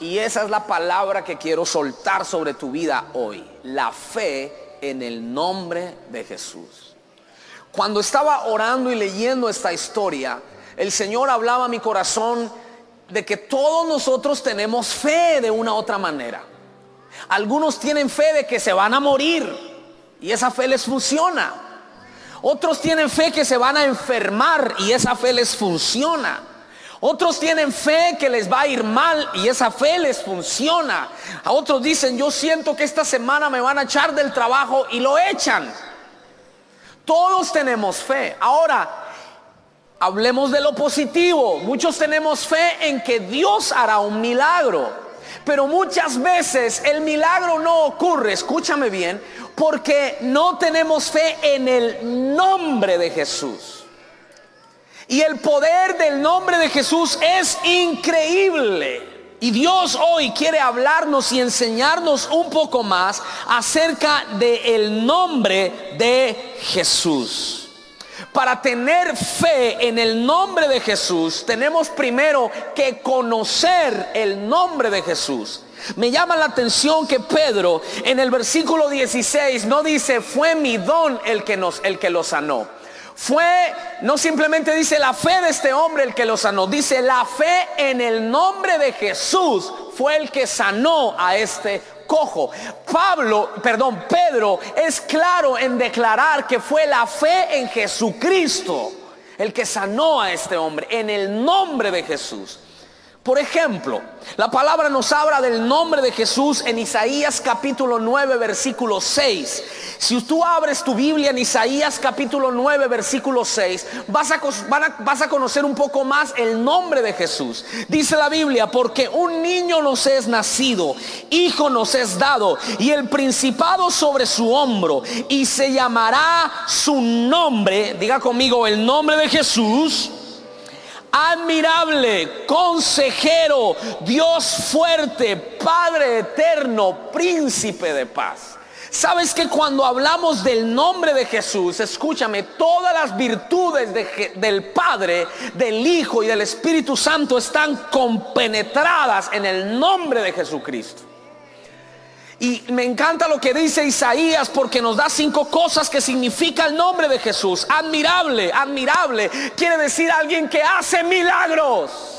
Y esa es la palabra que quiero soltar sobre tu vida hoy. La fe en el nombre de Jesús. Cuando estaba orando y leyendo esta historia, el Señor hablaba a mi corazón de que todos nosotros tenemos fe de una u otra manera. Algunos tienen fe de que se van a morir y esa fe les funciona. Otros tienen fe que se van a enfermar y esa fe les funciona. Otros tienen fe que les va a ir mal y esa fe les funciona. A otros dicen, yo siento que esta semana me van a echar del trabajo y lo echan. Todos tenemos fe. Ahora, hablemos de lo positivo. Muchos tenemos fe en que Dios hará un milagro. Pero muchas veces el milagro no ocurre, escúchame bien, porque no tenemos fe en el nombre de Jesús. Y el poder del nombre de Jesús es increíble. Y Dios hoy quiere hablarnos y enseñarnos un poco más acerca del nombre de Jesús. Para tener fe en el nombre de Jesús, tenemos primero que conocer el nombre de Jesús. Me llama la atención que Pedro en el versículo 16 no dice fue mi don el que nos el que lo sanó. Fue, no simplemente dice la fe de este hombre el que lo sanó, dice la fe en el nombre de Jesús fue el que sanó a este cojo. Pablo, perdón, Pedro es claro en declarar que fue la fe en Jesucristo el que sanó a este hombre, en el nombre de Jesús. Por ejemplo, la palabra nos habla del nombre de Jesús en Isaías capítulo 9, versículo 6. Si tú abres tu Biblia en Isaías capítulo 9, versículo 6, vas a, vas a conocer un poco más el nombre de Jesús. Dice la Biblia, porque un niño nos es nacido, hijo nos es dado, y el principado sobre su hombro, y se llamará su nombre, diga conmigo el nombre de Jesús admirable, consejero, Dios fuerte, Padre eterno, príncipe de paz. Sabes que cuando hablamos del nombre de Jesús, escúchame, todas las virtudes del Padre, del Hijo y del Espíritu Santo están compenetradas en el nombre de Jesucristo. Y me encanta lo que dice Isaías porque nos da cinco cosas que significa el nombre de Jesús. Admirable, admirable. Quiere decir alguien que hace milagros.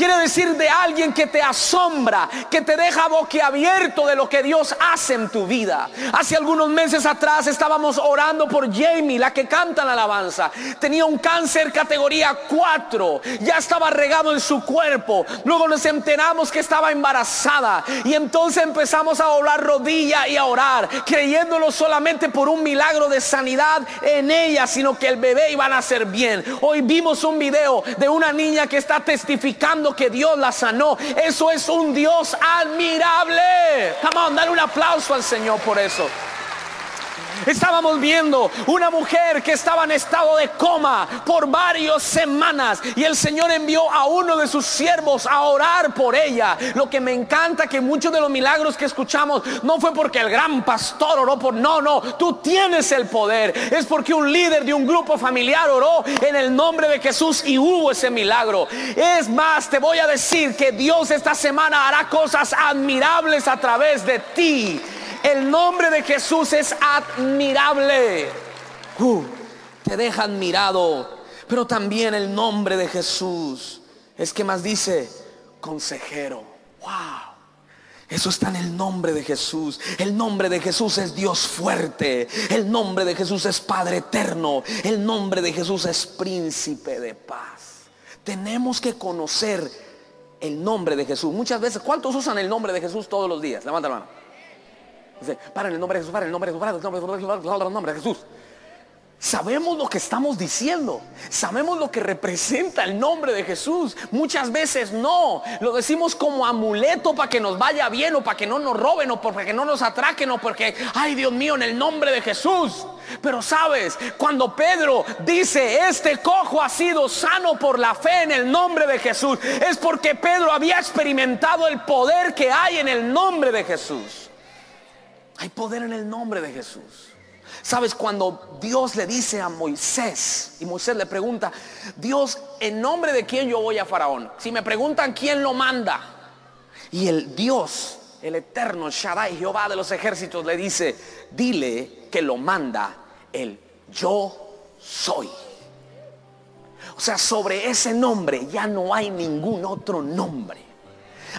Quiere decir de alguien que te asombra, que te deja boquiabierto de lo que Dios hace en tu vida. Hace algunos meses atrás estábamos orando por Jamie, la que canta la alabanza. Tenía un cáncer categoría 4, ya estaba regado en su cuerpo. Luego nos enteramos que estaba embarazada y entonces empezamos a doblar rodilla y a orar, creyéndolo solamente por un milagro de sanidad en ella, sino que el bebé iba a nacer bien. Hoy vimos un video de una niña que está testificando que Dios la sanó. Eso es un Dios admirable. Vamos a dar un aplauso al Señor por eso. Estábamos viendo una mujer que estaba en estado de coma por varias semanas y el Señor envió a uno de sus siervos a orar por ella. Lo que me encanta que muchos de los milagros que escuchamos no fue porque el gran pastor oró por, no, no, tú tienes el poder. Es porque un líder de un grupo familiar oró en el nombre de Jesús y hubo ese milagro. Es más, te voy a decir que Dios esta semana hará cosas admirables a través de ti. El nombre de Jesús es admirable. Uh, te deja admirado. Pero también el nombre de Jesús es que más dice consejero. Wow. Eso está en el nombre de Jesús. El nombre de Jesús es Dios fuerte. El nombre de Jesús es Padre eterno. El nombre de Jesús es príncipe de paz. Tenemos que conocer el nombre de Jesús. Muchas veces, ¿cuántos usan el nombre de Jesús todos los días? Levanta la mano. Para en el nombre de Jesús, para en el nombre de Jesús, el nombre de el nombre de Jesús. Sabemos lo que estamos diciendo. Sabemos lo que representa el nombre de Jesús. Muchas veces no. Lo decimos como amuleto para que nos vaya bien o para que no nos roben o para que no nos atraquen o porque, ay Dios mío, en el nombre de Jesús. Pero sabes, cuando Pedro dice, este cojo ha sido sano por la fe en el nombre de Jesús, es porque Pedro había experimentado el poder que hay en el nombre de Jesús. Hay poder en el nombre de Jesús. Sabes, cuando Dios le dice a Moisés, y Moisés le pregunta, Dios, ¿en nombre de quién yo voy a Faraón? Si me preguntan quién lo manda, y el Dios, el eterno Shaddai, Jehová de los ejércitos, le dice, dile que lo manda el yo soy. O sea, sobre ese nombre ya no hay ningún otro nombre.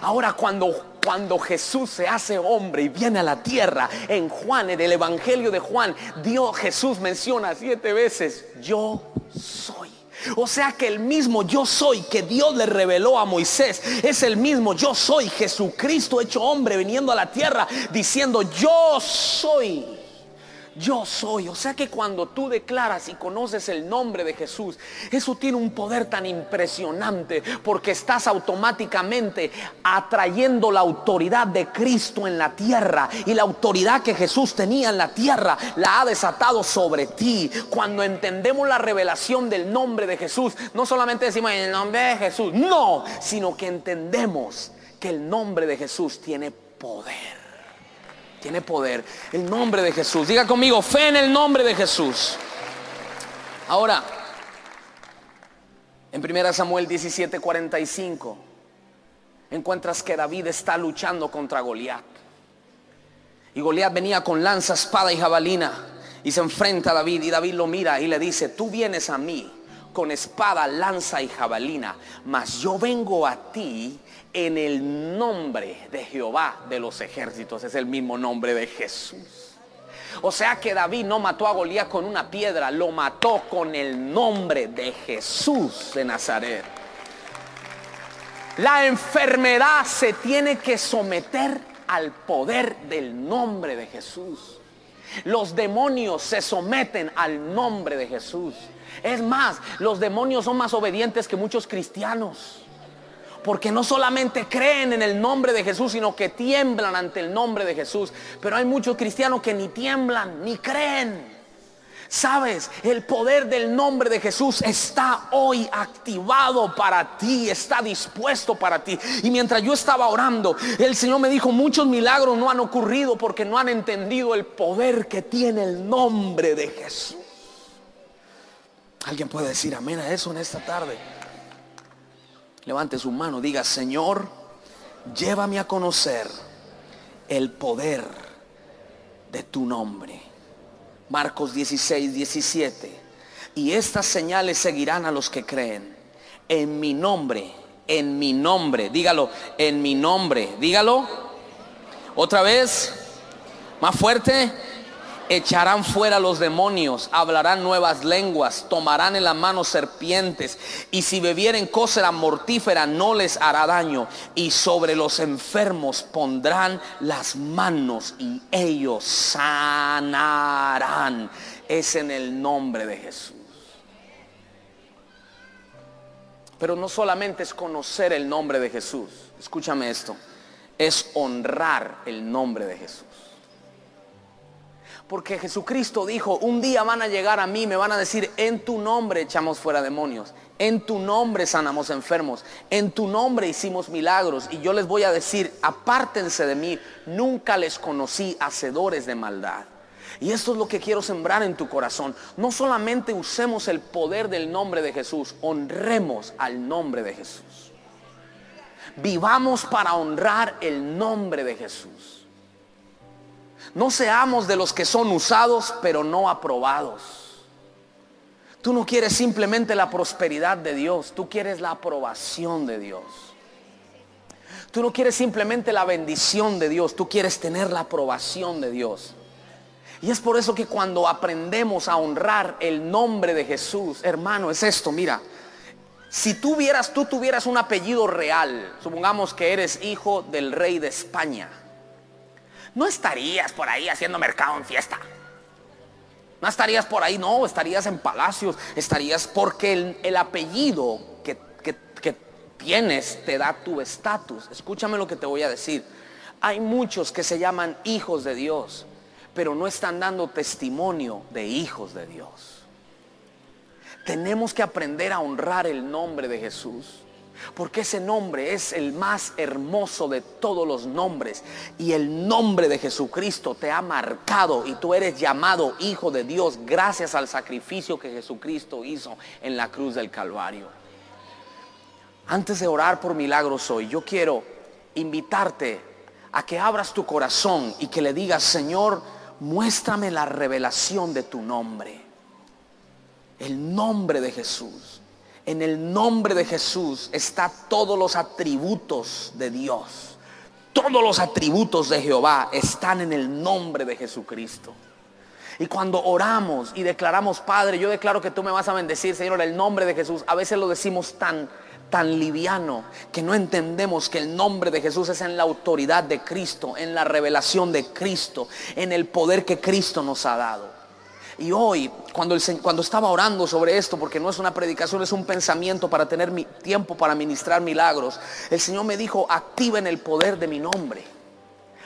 Ahora cuando cuando Jesús se hace hombre y viene a la tierra, en Juan, en el Evangelio de Juan, Dios Jesús menciona siete veces, yo soy. O sea que el mismo yo soy que Dios le reveló a Moisés es el mismo yo soy Jesucristo hecho hombre viniendo a la tierra diciendo yo soy. Yo soy. O sea que cuando tú declaras y conoces el nombre de Jesús, eso tiene un poder tan impresionante porque estás automáticamente atrayendo la autoridad de Cristo en la tierra y la autoridad que Jesús tenía en la tierra la ha desatado sobre ti. Cuando entendemos la revelación del nombre de Jesús, no solamente decimos en el nombre de Jesús, no, sino que entendemos que el nombre de Jesús tiene poder. Tiene poder. El nombre de Jesús. Diga conmigo, fe en el nombre de Jesús. Ahora, en 1 Samuel 17:45, encuentras que David está luchando contra Goliat. Y Goliat venía con lanza, espada y jabalina. Y se enfrenta a David y David lo mira y le dice, tú vienes a mí con espada, lanza y jabalina, mas yo vengo a ti en el nombre de Jehová de los ejércitos. Es el mismo nombre de Jesús. O sea que David no mató a Goliat con una piedra, lo mató con el nombre de Jesús de Nazaret. La enfermedad se tiene que someter al poder del nombre de Jesús. Los demonios se someten al nombre de Jesús. Es más, los demonios son más obedientes que muchos cristianos. Porque no solamente creen en el nombre de Jesús, sino que tiemblan ante el nombre de Jesús. Pero hay muchos cristianos que ni tiemblan, ni creen. Sabes, el poder del nombre de Jesús está hoy activado para ti, está dispuesto para ti. Y mientras yo estaba orando, el Señor me dijo, muchos milagros no han ocurrido porque no han entendido el poder que tiene el nombre de Jesús. ¿Alguien puede decir amén a eso en esta tarde? Levante su mano, diga, Señor, llévame a conocer el poder de tu nombre. Marcos 16, 17. Y estas señales seguirán a los que creen. En mi nombre, en mi nombre, dígalo, en mi nombre, dígalo. Otra vez, más fuerte echarán fuera los demonios, hablarán nuevas lenguas, tomarán en la mano serpientes, y si bebieren cosa mortífera no les hará daño, y sobre los enfermos pondrán las manos y ellos sanarán. Es en el nombre de Jesús. Pero no solamente es conocer el nombre de Jesús, escúchame esto, es honrar el nombre de Jesús. Porque Jesucristo dijo, un día van a llegar a mí, me van a decir, en tu nombre echamos fuera demonios, en tu nombre sanamos enfermos, en tu nombre hicimos milagros. Y yo les voy a decir, apártense de mí, nunca les conocí hacedores de maldad. Y esto es lo que quiero sembrar en tu corazón. No solamente usemos el poder del nombre de Jesús, honremos al nombre de Jesús. Vivamos para honrar el nombre de Jesús. No seamos de los que son usados pero no aprobados. Tú no quieres simplemente la prosperidad de Dios, tú quieres la aprobación de Dios. Tú no quieres simplemente la bendición de Dios, tú quieres tener la aprobación de Dios. Y es por eso que cuando aprendemos a honrar el nombre de Jesús, hermano, es esto, mira, si tú tú tuvieras un apellido real, supongamos que eres hijo del rey de España, no estarías por ahí haciendo mercado en fiesta. No estarías por ahí, no, estarías en palacios, estarías porque el, apellido que, que tienes te da tu estatus. Escúchame lo que te voy a decir. Hay muchos que se llaman hijos de Dios, pero no están dando testimonio de hijos de Dios. Tenemos que aprender a honrar el nombre de Jesús. Porque ese nombre es el más hermoso de todos los nombres. Y el nombre de Jesucristo te ha marcado y tú eres llamado hijo de Dios gracias al sacrificio que Jesucristo hizo en la cruz del Calvario. Antes de orar por milagros hoy, yo quiero invitarte a que abras tu corazón y que le digas, Señor, muéstrame la revelación de tu nombre. El nombre de Jesús. En el nombre de Jesús está todos los atributos de Dios. Todos los atributos de Jehová están en el nombre de Jesucristo. Y cuando oramos y declaramos, Padre, yo declaro que tú me vas a bendecir, Señor, en el nombre de Jesús, a veces lo decimos tan tan liviano que no entendemos que el nombre de Jesús es en la autoridad de Cristo, en la revelación de Cristo, en el poder que Cristo nos ha dado. Y hoy, cuando, estaba orando sobre esto, porque no es una predicación, es un pensamiento para tener tiempo para ministrar milagros, el Señor me dijo, activen el poder de mi nombre.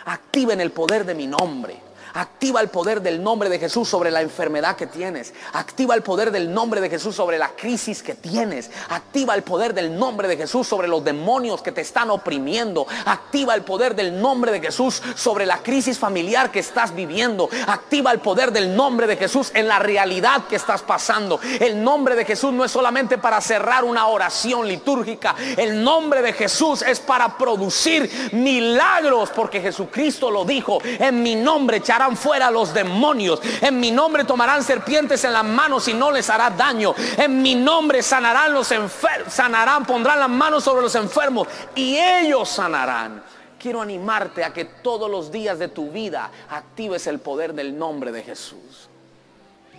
Activen el poder de mi nombre. Activa el poder del nombre de Jesús sobre la enfermedad que tienes. Activa el poder del nombre de Jesús sobre la crisis que tienes. Activa el poder del nombre de Jesús sobre los demonios que te están oprimiendo. Activa el poder del nombre de Jesús sobre la crisis familiar que estás viviendo. Activa el poder del nombre de Jesús en la realidad que estás pasando. El nombre de Jesús no es solamente para cerrar una oración litúrgica. El nombre de Jesús es para producir milagros porque Jesucristo lo dijo. En mi nombre echará fuera los demonios. En mi nombre tomarán serpientes en las manos y no les hará daño. En mi nombre sanarán los enfermos, sanarán, pondrán las manos sobre los enfermos y ellos sanarán. Quiero animarte a que todos los días de tu vida actives el poder del nombre de Jesús.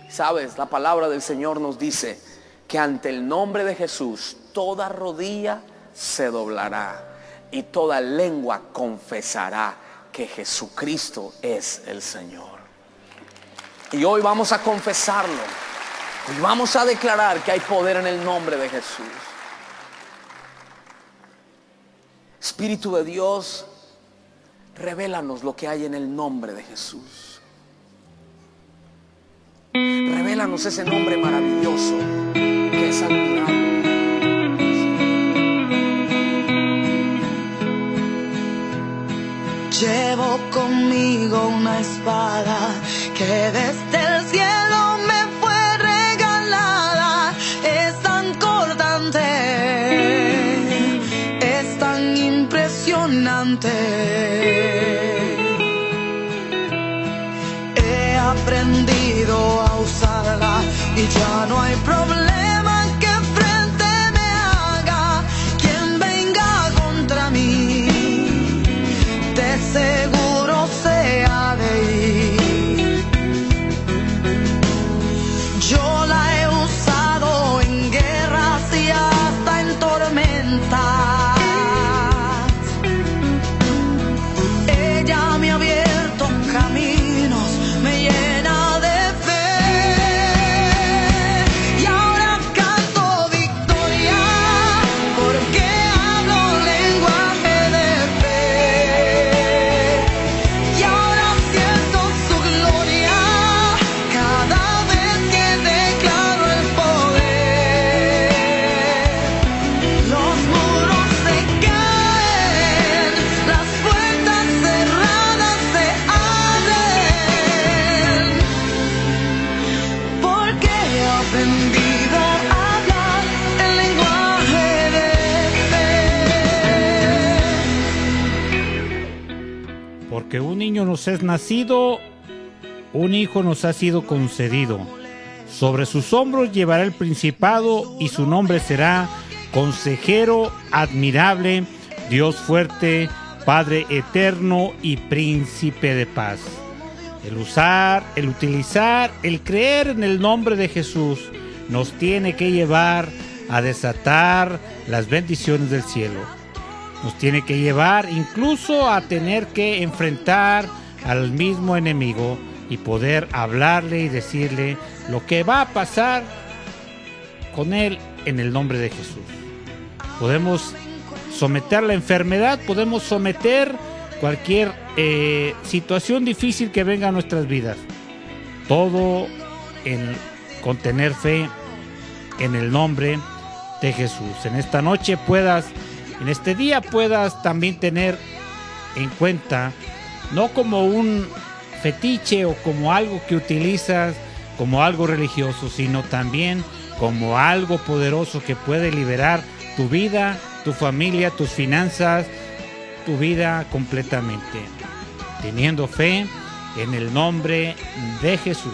Sabes, la palabra del Señor nos dice que ante el nombre de Jesús toda rodilla se doblará y toda lengua confesará que Jesucristo es el Señor. Y hoy vamos a confesarlo. Y vamos a declarar que hay poder en el nombre de Jesús. Espíritu de Dios, revélanos lo que hay en el nombre de Jesús. Revélanos ese nombre maravilloso que es admirable. Llevo conmigo una espada que desde el cielo me fue regalada. Es tan cortante, es tan impresionante. He aprendido a usarla y ya no hay problema. Es nacido, un hijo nos ha sido concedido. Sobre sus hombros llevará el principado y su nombre será consejero admirable, Dios fuerte, Padre eterno y príncipe de paz. El usar, el utilizar, el creer en el nombre de Jesús nos tiene que llevar a desatar las bendiciones del cielo nos tiene que llevar incluso a tener que enfrentar al mismo enemigo y poder hablarle y decirle lo que va a pasar con él en el nombre de Jesús. Podemos someter la enfermedad, podemos someter cualquier eh, situación difícil que venga a nuestras vidas. Todo en, con tener fe en el nombre de Jesús. En esta noche puedas en este día puedas también tener en cuenta, no como un fetiche o como algo que utilizas como algo religioso, sino también como algo poderoso que puede liberar tu vida, tu familia, tus finanzas, tu vida completamente. Teniendo fe en el nombre de Jesús.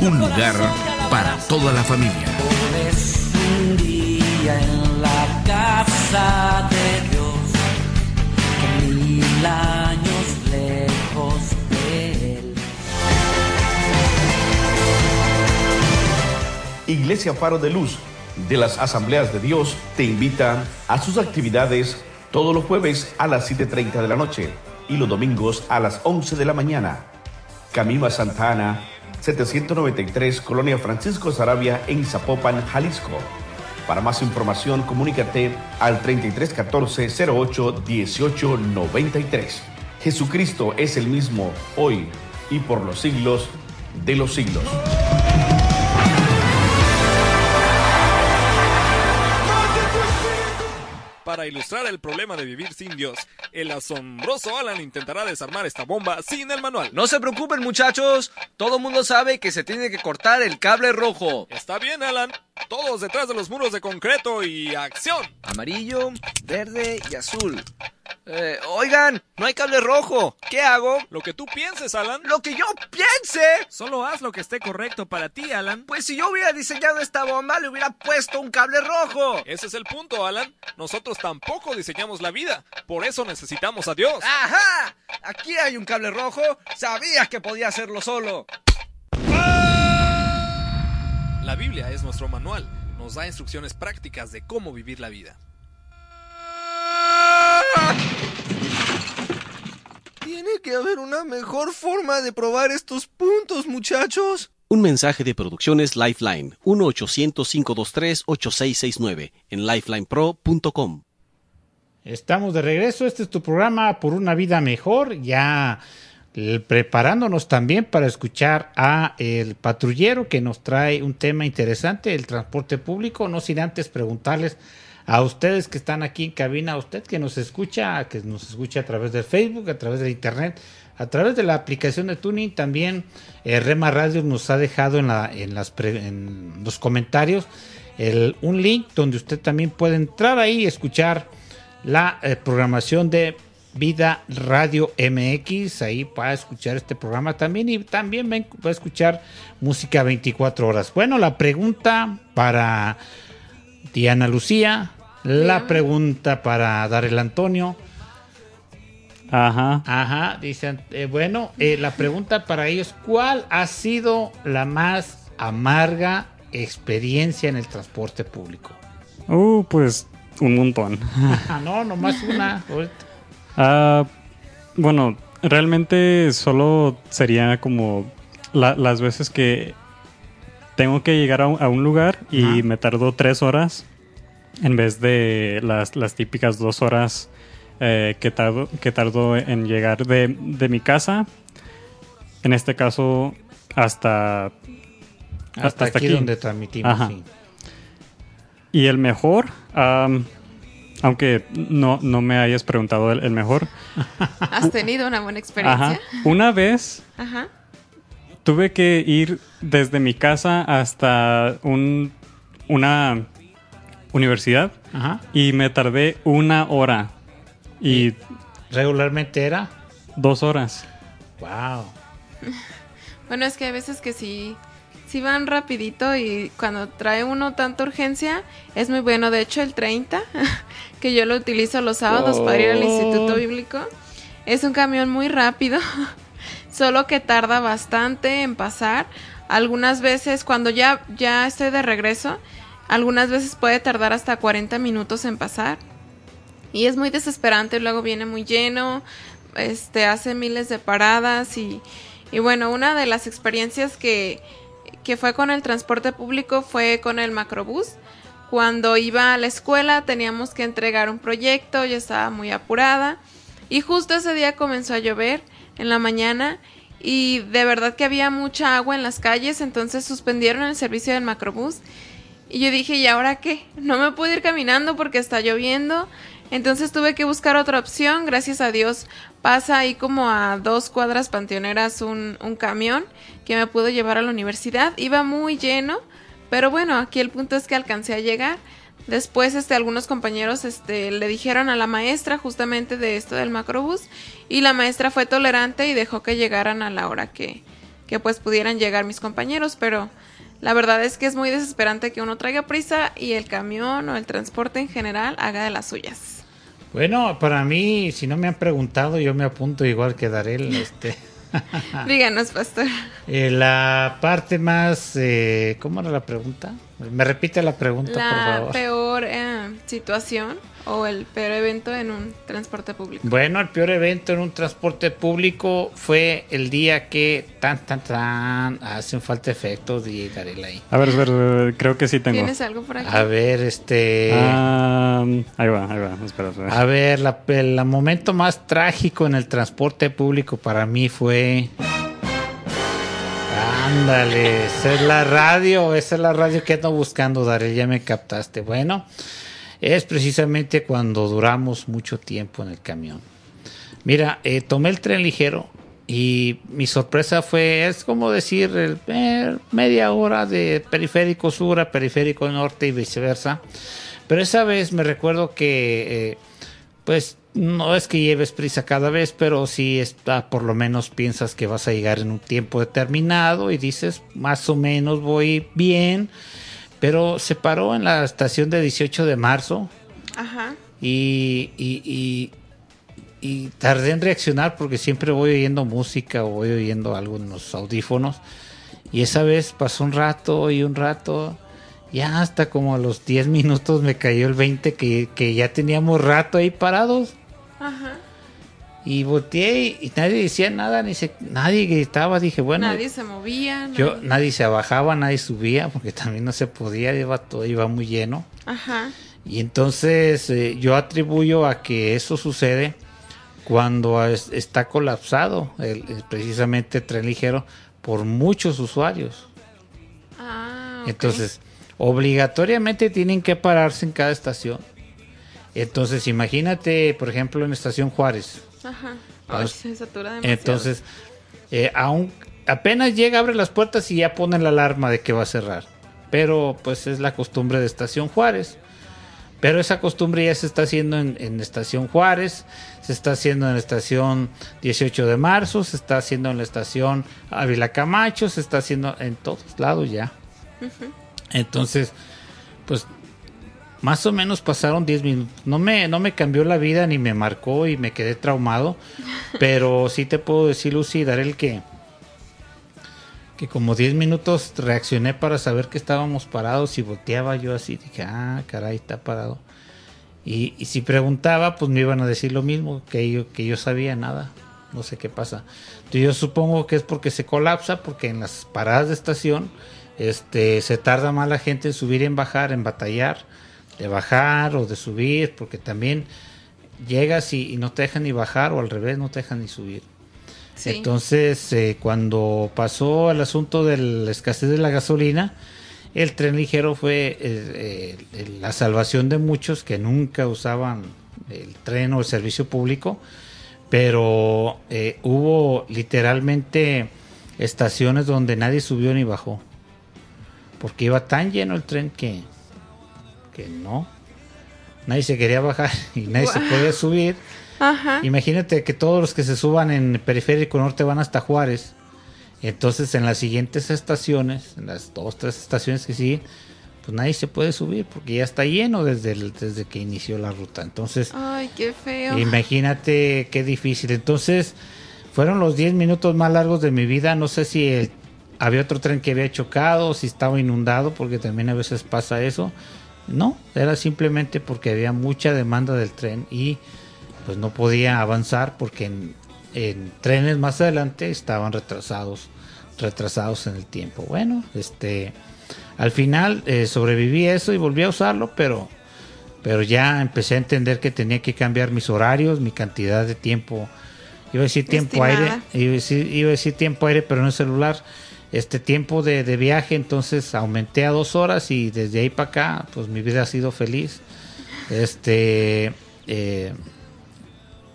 un lugar para toda la familia. un día en la casa de Dios, mil años lejos de él. Iglesia Faro de Luz de las Asambleas de Dios te invita a sus actividades todos los jueves a las 7.30 de la noche y los domingos a las 11 de la mañana. Camino a Santa Ana, 793, Colonia Francisco Sarabia en Zapopan, Jalisco. Para más información, comunícate al 3314 08 18 93. Jesucristo es el mismo hoy y por los siglos de los siglos. Para ilustrar el problema de vivir sin Dios, el asombroso Alan intentará desarmar esta bomba sin el manual. No se preocupen muchachos, todo mundo sabe que se tiene que cortar el cable rojo. Está bien, Alan. Todos detrás de los muros de concreto y acción. Amarillo, verde y azul. Eh, oigan, no hay cable rojo. ¿Qué hago? Lo que tú pienses, Alan. Lo que yo piense. Solo haz lo que esté correcto para ti, Alan. Pues si yo hubiera diseñado esta bomba, le hubiera puesto un cable rojo. Ese es el punto, Alan. Nosotros tampoco diseñamos la vida. Por eso necesitamos a Dios. ¡Ajá! Aquí hay un cable rojo. Sabías que podía hacerlo solo. La Biblia es nuestro manual. Nos da instrucciones prácticas de cómo vivir la vida. Tiene que haber una mejor forma de probar estos puntos, muchachos. Un mensaje de producciones Lifeline 1-800-523-8669 en lifelinepro.com. Estamos de regreso. Este es tu programa por una vida mejor. Ya preparándonos también para escuchar a el patrullero que nos trae un tema interesante, el transporte público. No sin antes preguntarles a ustedes que están aquí en cabina, a usted que nos escucha, que nos escucha a través del Facebook, a través de internet, a través de la aplicación de Tuning, también eh, Rema Radio nos ha dejado en, la, los comentarios un link donde usted también puede entrar ahí y escuchar la eh, programación de Vida Radio MX, ahí va a escuchar este programa también y también va a escuchar música 24 horas. Bueno, la pregunta para Diana Lucía, la pregunta para Darel Antonio. Ajá. Ajá, dicen, eh, bueno, eh, la pregunta para ellos, ¿cuál ha sido la más amarga experiencia en el transporte público? Uh, pues un montón. No, nomás una. ahorita. Ah, bueno, realmente solo sería como la- las veces que tengo que llegar a un, a un lugar y me tardó tres horas en vez de las, las típicas dos horas eh, que, tardo, que tardo en llegar de, de mi casa. En este caso, hasta, Hasta aquí donde transmitimos, sí. Y el mejor, aunque no, no me hayas preguntado el, el mejor, ¿Has tenido una buena Ajá. experiencia? Una vez Ajá. tuve que ir desde mi casa hasta un, una universidad Ajá. y me tardé una hora. Y regularmente era dos horas. Wow. Bueno, es que hay veces que sí, sí van rapidito y cuando trae uno tanta urgencia es muy bueno. De hecho, el 30, que yo lo utilizo los sábados para ir al Instituto Bíblico, es un camión muy rápido, solo que tarda bastante en pasar. Algunas veces, cuando ya, ya estoy de regreso, algunas veces puede tardar hasta 40 minutos en pasar. Y es muy desesperante, luego viene muy lleno, este hace miles de paradas y, y bueno, una de las experiencias que, que fue con el transporte público fue con el macrobús. Cuando iba a la escuela teníamos que entregar un proyecto, yo estaba muy apurada y justo ese día comenzó a llover en la mañana y de verdad que había mucha agua en las calles, entonces suspendieron el servicio del macrobús. Y yo dije, ¿y ahora qué? No me puedo ir caminando porque está lloviendo. Entonces tuve que buscar otra opción. Gracias a Dios pasa ahí como a dos cuadras panteoneras un, un camión que me pudo llevar a la universidad. Iba muy lleno, pero bueno, aquí el punto es que alcancé a llegar. Después, este, algunos compañeros, este, le dijeron a la maestra justamente de esto del macrobús y la maestra fue tolerante y dejó que llegaran a la hora que, que pues pudieran llegar mis compañeros, pero la verdad es que es muy desesperante que uno traiga prisa y el camión o el transporte en general haga de las suyas. Bueno, para mí, si no me han preguntado, yo me apunto igual que Darel, este. Díganos, pastor. Eh, la parte más, eh, ¿cómo era la pregunta? Me repite la pregunta, por La favor. peor eh, situación o el peor evento en un transporte público. Bueno, el peor evento en un transporte público fue el día que tan tan tan hacen falta efectos y Darel ahí. A ver, a ver, a ver, creo que sí tengo. ¿Tienes algo por aquí? A ver, este. Ah, ahí va, ahí va. Espera, espera. A ver, la- el momento más trágico en el transporte público para mí fue. Ándale, esa es la radio, esa es la radio que ando buscando, Darel, ya me captaste. Bueno, es precisamente cuando duramos mucho tiempo en el camión. Mira, eh, tomé el tren ligero y mi sorpresa fue, es como decir, el, eh, media hora de periférico sur a periférico norte y viceversa. Pero esa vez me recuerdo que, eh, pues, no es que lleves prisa cada vez, pero sí está, por lo menos piensas que vas a llegar en un tiempo determinado y dices, más o menos voy bien. Pero se paró en la estación de 18 de marzo Ajá. y, y, y- y tardé en reaccionar porque siempre voy oyendo música o voy oyendo algo en los audífonos. Y esa vez pasó un rato y un rato. Ya hasta como a los 10 minutos me cayó el 20 que, que ya teníamos rato ahí parados. Ajá. Y volteé y, nadie decía nada, ni se, nadie gritaba. Dije, bueno, nadie se movía. yo, nadie- nadie se bajaba, nadie subía porque también no se podía, iba todo, iba muy lleno. Ajá. Y entonces eh, yo atribuyo a que eso sucede cuando es- está colapsado el, el- precisamente el tren ligero por muchos usuarios. Ah. Entonces, obligatoriamente tienen que pararse en cada estación. Entonces, imagínate, por ejemplo, en Estación Juárez. Ajá. Ay, se satura demasiado. Entonces, eh, aún, apenas llega, abre las puertas y ya ponen la alarma de que va a cerrar. Pero pues es la costumbre de Estación Juárez. Pero esa costumbre ya se está haciendo en, en Estación Juárez, se está haciendo en la estación 18 de marzo, se está haciendo en la estación Ávila Camacho, se está haciendo en todos lados ya. Entonces, pues más o menos pasaron 10 minutos. No me, no me cambió la vida ni me marcó y me quedé traumado. pero sí te puedo decir, Lucy, Darel, que, que como 10 minutos reaccioné para saber que estábamos parados y volteaba yo así. Dije, ah, caray, está parado. Y, y si preguntaba, pues me iban a decir lo mismo, que yo, que yo sabía nada. No sé qué pasa. Entonces, yo supongo que es porque se colapsa, porque en las paradas de estación este, se tarda más la gente en subir y en bajar, en batallar, de bajar o de subir, porque también llegas y, y no te dejan ni bajar o al revés, no te dejan ni subir. Sí. Entonces, eh, cuando pasó el asunto de la escasez de la gasolina, el tren ligero fue eh, eh, la salvación de muchos que nunca usaban el tren o el servicio público, pero hubo literalmente estaciones donde nadie subió ni bajó, porque iba tan lleno el tren que, que no, nadie se quería bajar y nadie se podía subir. Ajá. Imagínate que todos los que se suban en Periférico Norte van hasta Juárez. Entonces en las siguientes estaciones, en las dos, tres estaciones que siguen, pues nadie se puede subir porque ya está lleno desde, el- desde que inició la ruta. Entonces, Ay, qué feo. imagínate qué difícil. Entonces, fueron los 10 minutos más largos de mi vida. No sé si el- había otro tren que había chocado, si estaba inundado, porque también a veces pasa eso. No, era simplemente porque había mucha demanda del tren y pues no podía avanzar porque en, en trenes más adelante estaban retrasados, retrasados en el tiempo. Bueno, este, al final eh, sobreviví a eso y volví a usarlo, pero, pero ya empecé a entender que tenía que cambiar mis horarios, mi cantidad de tiempo. iba a decir tiempo Estimada. aire, iba a decir, iba a decir tiempo aire, pero no es celular. Este tiempo de, de viaje, entonces aumenté a dos horas y desde ahí para acá, pues mi vida ha sido feliz. Este, eh,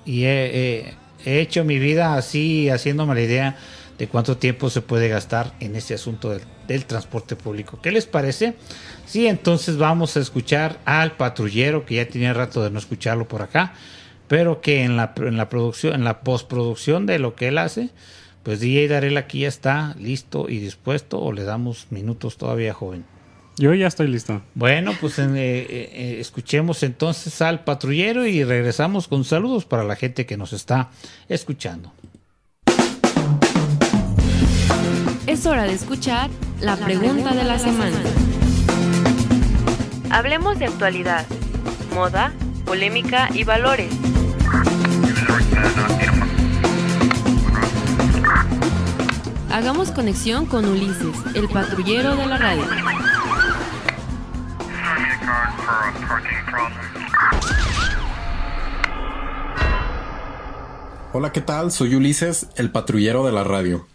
y he, he- he hecho mi vida así, haciéndome la idea de cuánto tiempo se puede gastar en ese asunto del, del transporte público. ¿Qué les parece? Sí, entonces vamos a escuchar al patrullero, que ya tenía rato de no escucharlo por acá, pero que en la, en la producción, en la postproducción de lo que él hace, pues DJ Darel aquí ya está listo y dispuesto, o le damos minutos todavía, joven. Yo ya estoy listo. Bueno, pues eh, eh, eh, escuchemos entonces al patrullero y regresamos con saludos para la gente que nos está escuchando. Es hora de escuchar la pregunta de la semana. Hablemos de actualidad, moda, polémica y valores. Hagamos conexión con Ulises, el patrullero de la radio. Hola, ¿qué tal? Soy Ulises, el patrullero de la radio.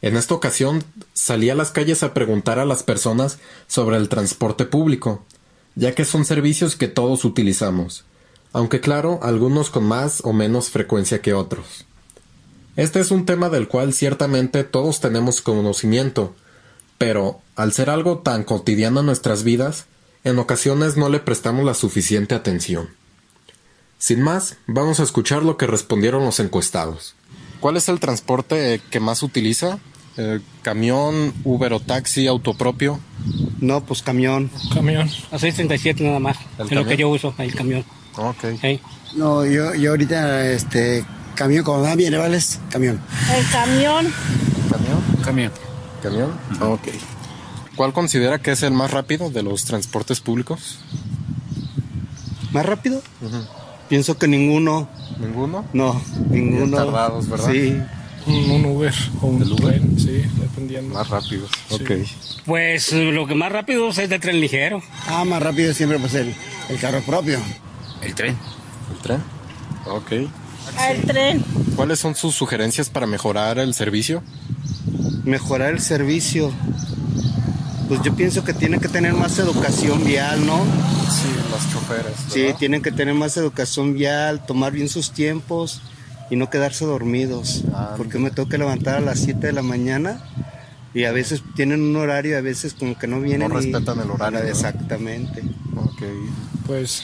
En esta ocasión salí a las calles a preguntar a las personas sobre el transporte público, ya que son servicios que todos utilizamos, aunque claro, algunos con más o menos frecuencia que otros. Este es un tema del cual ciertamente todos tenemos conocimiento, pero al ser algo tan cotidiano en nuestras vidas, en ocasiones no le prestamos la suficiente atención. Sin más, vamos a escuchar lo que respondieron los encuestados. ¿Cuál es el transporte que más utiliza? Eh, ¿Camión, Uber o taxi, autopropio? No, pues camión. Camión. A 637 nada más. ¿El es lo que yo uso, el camión. Ok. No, yo, yo ahorita, este, camión, como va bien, ¿vales? Camión. El camión. ¿Camión? Camión. ¿Camión? Ok. ¿Cuál considera que es el más rápido de los transportes públicos? ¿Más rápido? Pienso que ninguno. ¿Ninguno? No, ninguno. tardados, ¿verdad? Sí. Un, Uber o un ¿El Uber? tren, sí, dependiendo. Más rápidos. Sí. Ok. Pues lo que más rápido es el tren ligero. Ah, más rápido siempre pues el, el carro propio. ¿El tren? ¿El tren? Ok. El tren. ¿Cuáles son sus sugerencias para mejorar el servicio? Mejorar el servicio. Pues yo pienso que tiene que tener más educación vial, ¿no? Sí, las choferes. Sí, tienen que tener más educación vial, tomar bien sus tiempos y no quedarse dormidos. Porque me tengo que levantar a las 7 de la mañana y a veces tienen un horario y a veces como que no vienen. No y- respetan el horario, ¿no? Exactamente. Ok. Pues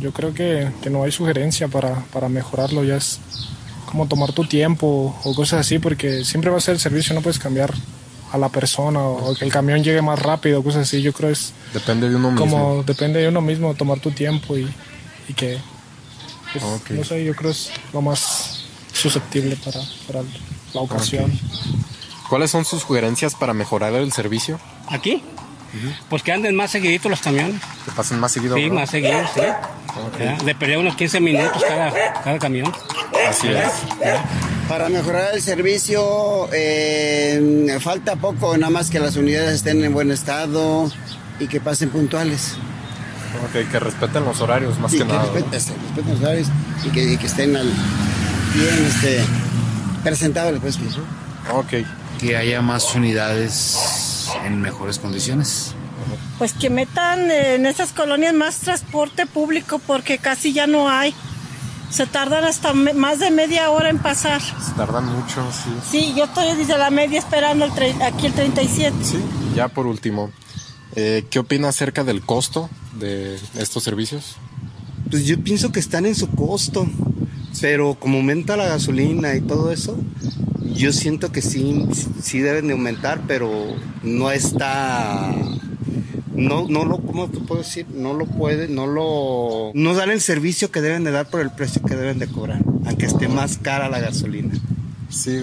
yo creo que, que no hay sugerencia para, para mejorarlo, ya es como tomar tu tiempo o cosas así, porque siempre va a ser el servicio, no puedes cambiar a la persona o, o que el camión llegue más rápido, cosas así, yo creo es Depende de uno mismo. como depende de uno mismo tomar tu tiempo y, y que pues, no sé, yo creo es lo más susceptible para, para la ocasión. ¿Cuáles son sus sugerencias para mejorar el servicio? ¿Aquí? Pues que anden más seguiditos los camiones. Que pasen más seguido. Sí, ¿verdad? más seguidos, sí. Ok. Ya, De perder unos 15 minutos cada, cada camión. Así es. Para mejorar el servicio eh, falta poco, nada más que las unidades estén en buen estado y que pasen puntuales. Ok, que respeten los horarios más Sí, que, que nada. respeten, este, respeten los horarios y que, y que estén al- bien este, presentables. Pues. Ok. Que haya más unidades en mejores condiciones. Pues que metan en esas colonias más transporte público porque casi ya no hay. Se tardan hasta más de media hora en pasar. Se tardan mucho, sí. Sí, yo estoy desde la media esperando el aquí el 37. Sí. Ya por último, eh, ¿qué opina acerca del costo de estos servicios? Pues yo pienso que están en su costo, pero como aumenta la gasolina y todo eso, yo siento que sí, sí deben de aumentar, pero no está, no, no lo, ¿cómo te puedo decir? No lo puede, no lo, no dan el servicio que deben de dar por el precio que deben de cobrar, aunque esté más cara la gasolina. Sí,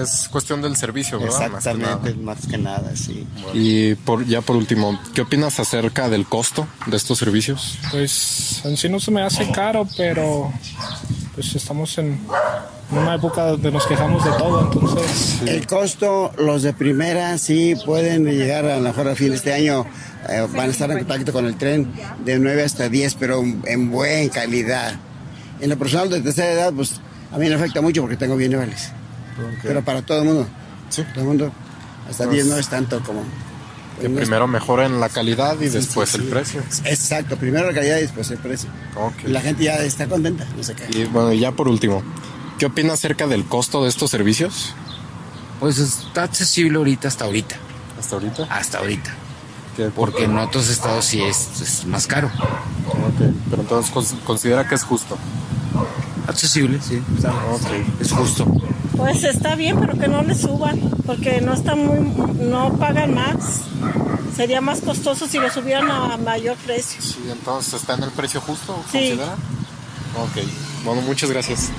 es cuestión del servicio, ¿verdad? Más que nada. Exactamente, más que nada, sí. Y por, ya por último, ¿qué opinas acerca del costo de estos servicios? Pues en sí no se me hace caro, pero pues estamos en una época donde nos quejamos de todo, entonces... El costo, los de primera sí pueden llegar a lo mejor a fin de este año, eh, van a estar en contacto con el tren de 9 hasta 10, pero en buena calidad. En lo personal de tercera edad, pues A mí me afecta mucho porque tengo bienes. Pero para todo el mundo. Sí. Todo el mundo. Hasta Pues- 10 no es tanto como... Que primero mejoren la calidad y Sí, después sí, el precio. Exacto, primero la calidad y después el precio. Ok. Y la gente ya está contenta, no sé qué. Y bueno, y ya por último, ¿qué opinas acerca del costo de estos servicios? Pues está accesible ahorita hasta ahorita. ¿Hasta ahorita? Hasta ahorita. ¿Qué- Porque en otros estados sí es, es más caro. Ok, Pero entonces cons- considera que es justo. Accesible, sí. está- Es justo. Pues está bien, pero que no le suban, porque no está muy, no pagan más. Sería más costoso si lo subieran a mayor precio. Sí, entonces está en el precio justo, Sí. considera. Ok, bueno, muchas gracias.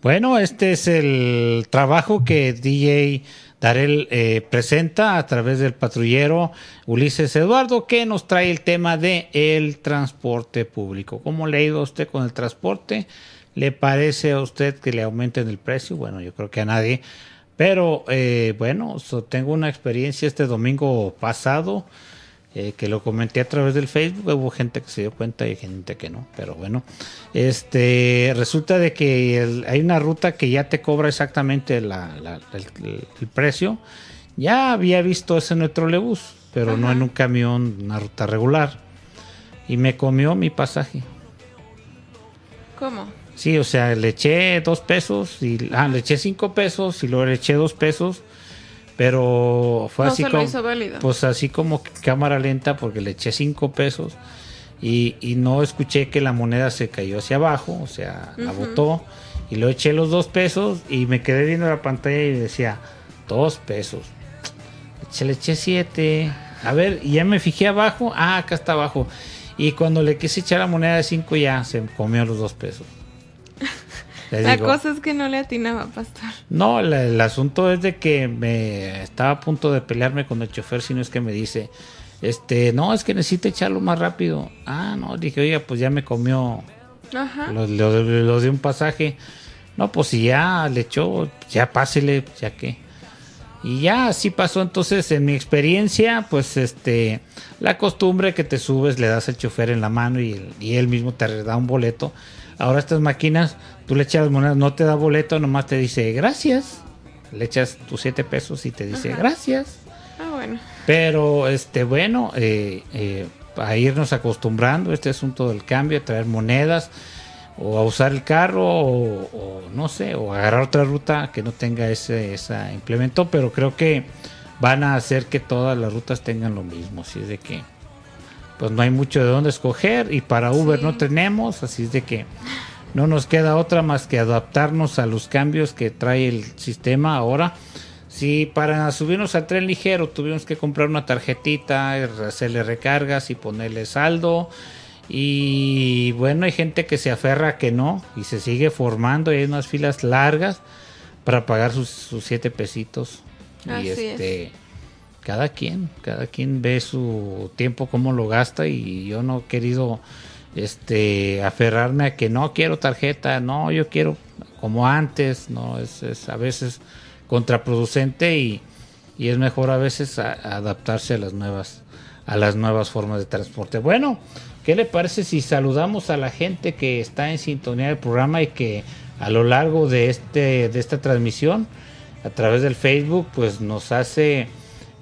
Bueno, este es el trabajo que DJ Darel eh, presenta a través del patrullero Ulises Eduardo, que nos trae el tema de el transporte público. ¿Cómo le ha ido a usted con el transporte? ¿Le parece a usted que le aumenten el precio? Bueno, yo creo que a nadie. Pero eh, bueno, so- tengo una experiencia este domingo pasado eh, que lo comenté a través del Facebook. Hubo gente que se dio cuenta y gente que no, pero bueno. Este resulta de que el- hay una ruta que ya te cobra exactamente la- la- el, el- precio. Ya había visto eso en el trolebús, pero no en un camión, una ruta regular. Y me comió mi pasaje. ¿Cómo? Sí, o sea, le eché dos pesos y ah, le eché cinco pesos y luego le eché dos pesos, pero fue No así se lo como, hizo válido. pues así como cámara lenta porque le eché cinco pesos y, y no escuché que la moneda se cayó hacia abajo, o sea, la botó y lo eché los dos pesos y me quedé viendo la pantalla y decía dos pesos. Se le eché siete. A ver, y ya me fijé abajo. Ah, acá está abajo. Y cuando le quise echar la moneda de cinco ya se comió los dos pesos. Le La digo, cosa es que no le atinaba, pastor. no, la- el asunto es de que me estaba a punto de pelearme con el chofer, si no es que me dice, este, no, es que necesito echarlo más rápido. Ah, no, dije, oiga, pues ya me comió Ajá. lo, lo- lo de un pasaje. No, pues si ya le echó, ya pásele, ya que. Y ya así pasó. Entonces, en mi experiencia, pues este, la costumbre que te subes, le das al chofer en la mano y él mismo te da un boleto. Ahora estas máquinas, tú le echas monedas, no te da boleto, nomás te dice gracias. Le echas tus siete pesos y te dice Ajá. gracias. Ah, bueno. Pero, este, bueno, eh, eh, a irnos acostumbrando a este asunto del cambio, a traer monedas, o a usar el carro, o, o no sé, o agarrar otra ruta que no tenga ese, esa implemento, pero creo que van a hacer que todas las rutas tengan lo mismo, así es de que pues no hay mucho de dónde escoger y para Uber no tenemos, así es de que no nos queda otra más que adaptarnos a los cambios que trae el sistema ahora. Si para subirnos al tren ligero tuvimos que comprar una tarjetita, hacerle recargas y ponerle saldo. Y bueno, hay gente que se aferra a que no y se sigue formando y hay unas filas largas para pagar sus, sus siete pesitos. Así y es. Cada quien, cada quien ve su tiempo cómo lo gasta y yo no he querido este aferrarme a que no quiero tarjeta, no, yo quiero como antes, no, es, es a veces contraproducente y, y es mejor a veces adaptarse a las nuevas a las nuevas formas de transporte. Bueno, ¿qué le parece si saludamos a la gente que está en sintonía del programa y que a lo largo de este de esta transmisión a través del Facebook pues nos hace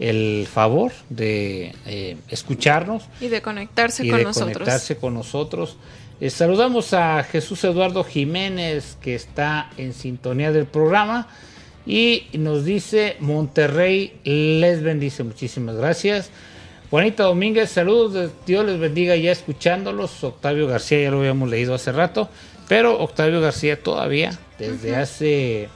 el favor de eh, escucharnos Y de conectarse y con de nosotros. conectarse con nosotros. Eh, saludamos a Jesús Eduardo Jiménez que está en sintonía del programa y nos dice Monterrey les bendice. Muchísimas gracias. Juanita Domínguez, saludos, Dios les bendiga ya escuchándolos. Octavio García ya lo habíamos leído hace rato, pero Octavio García todavía desde hace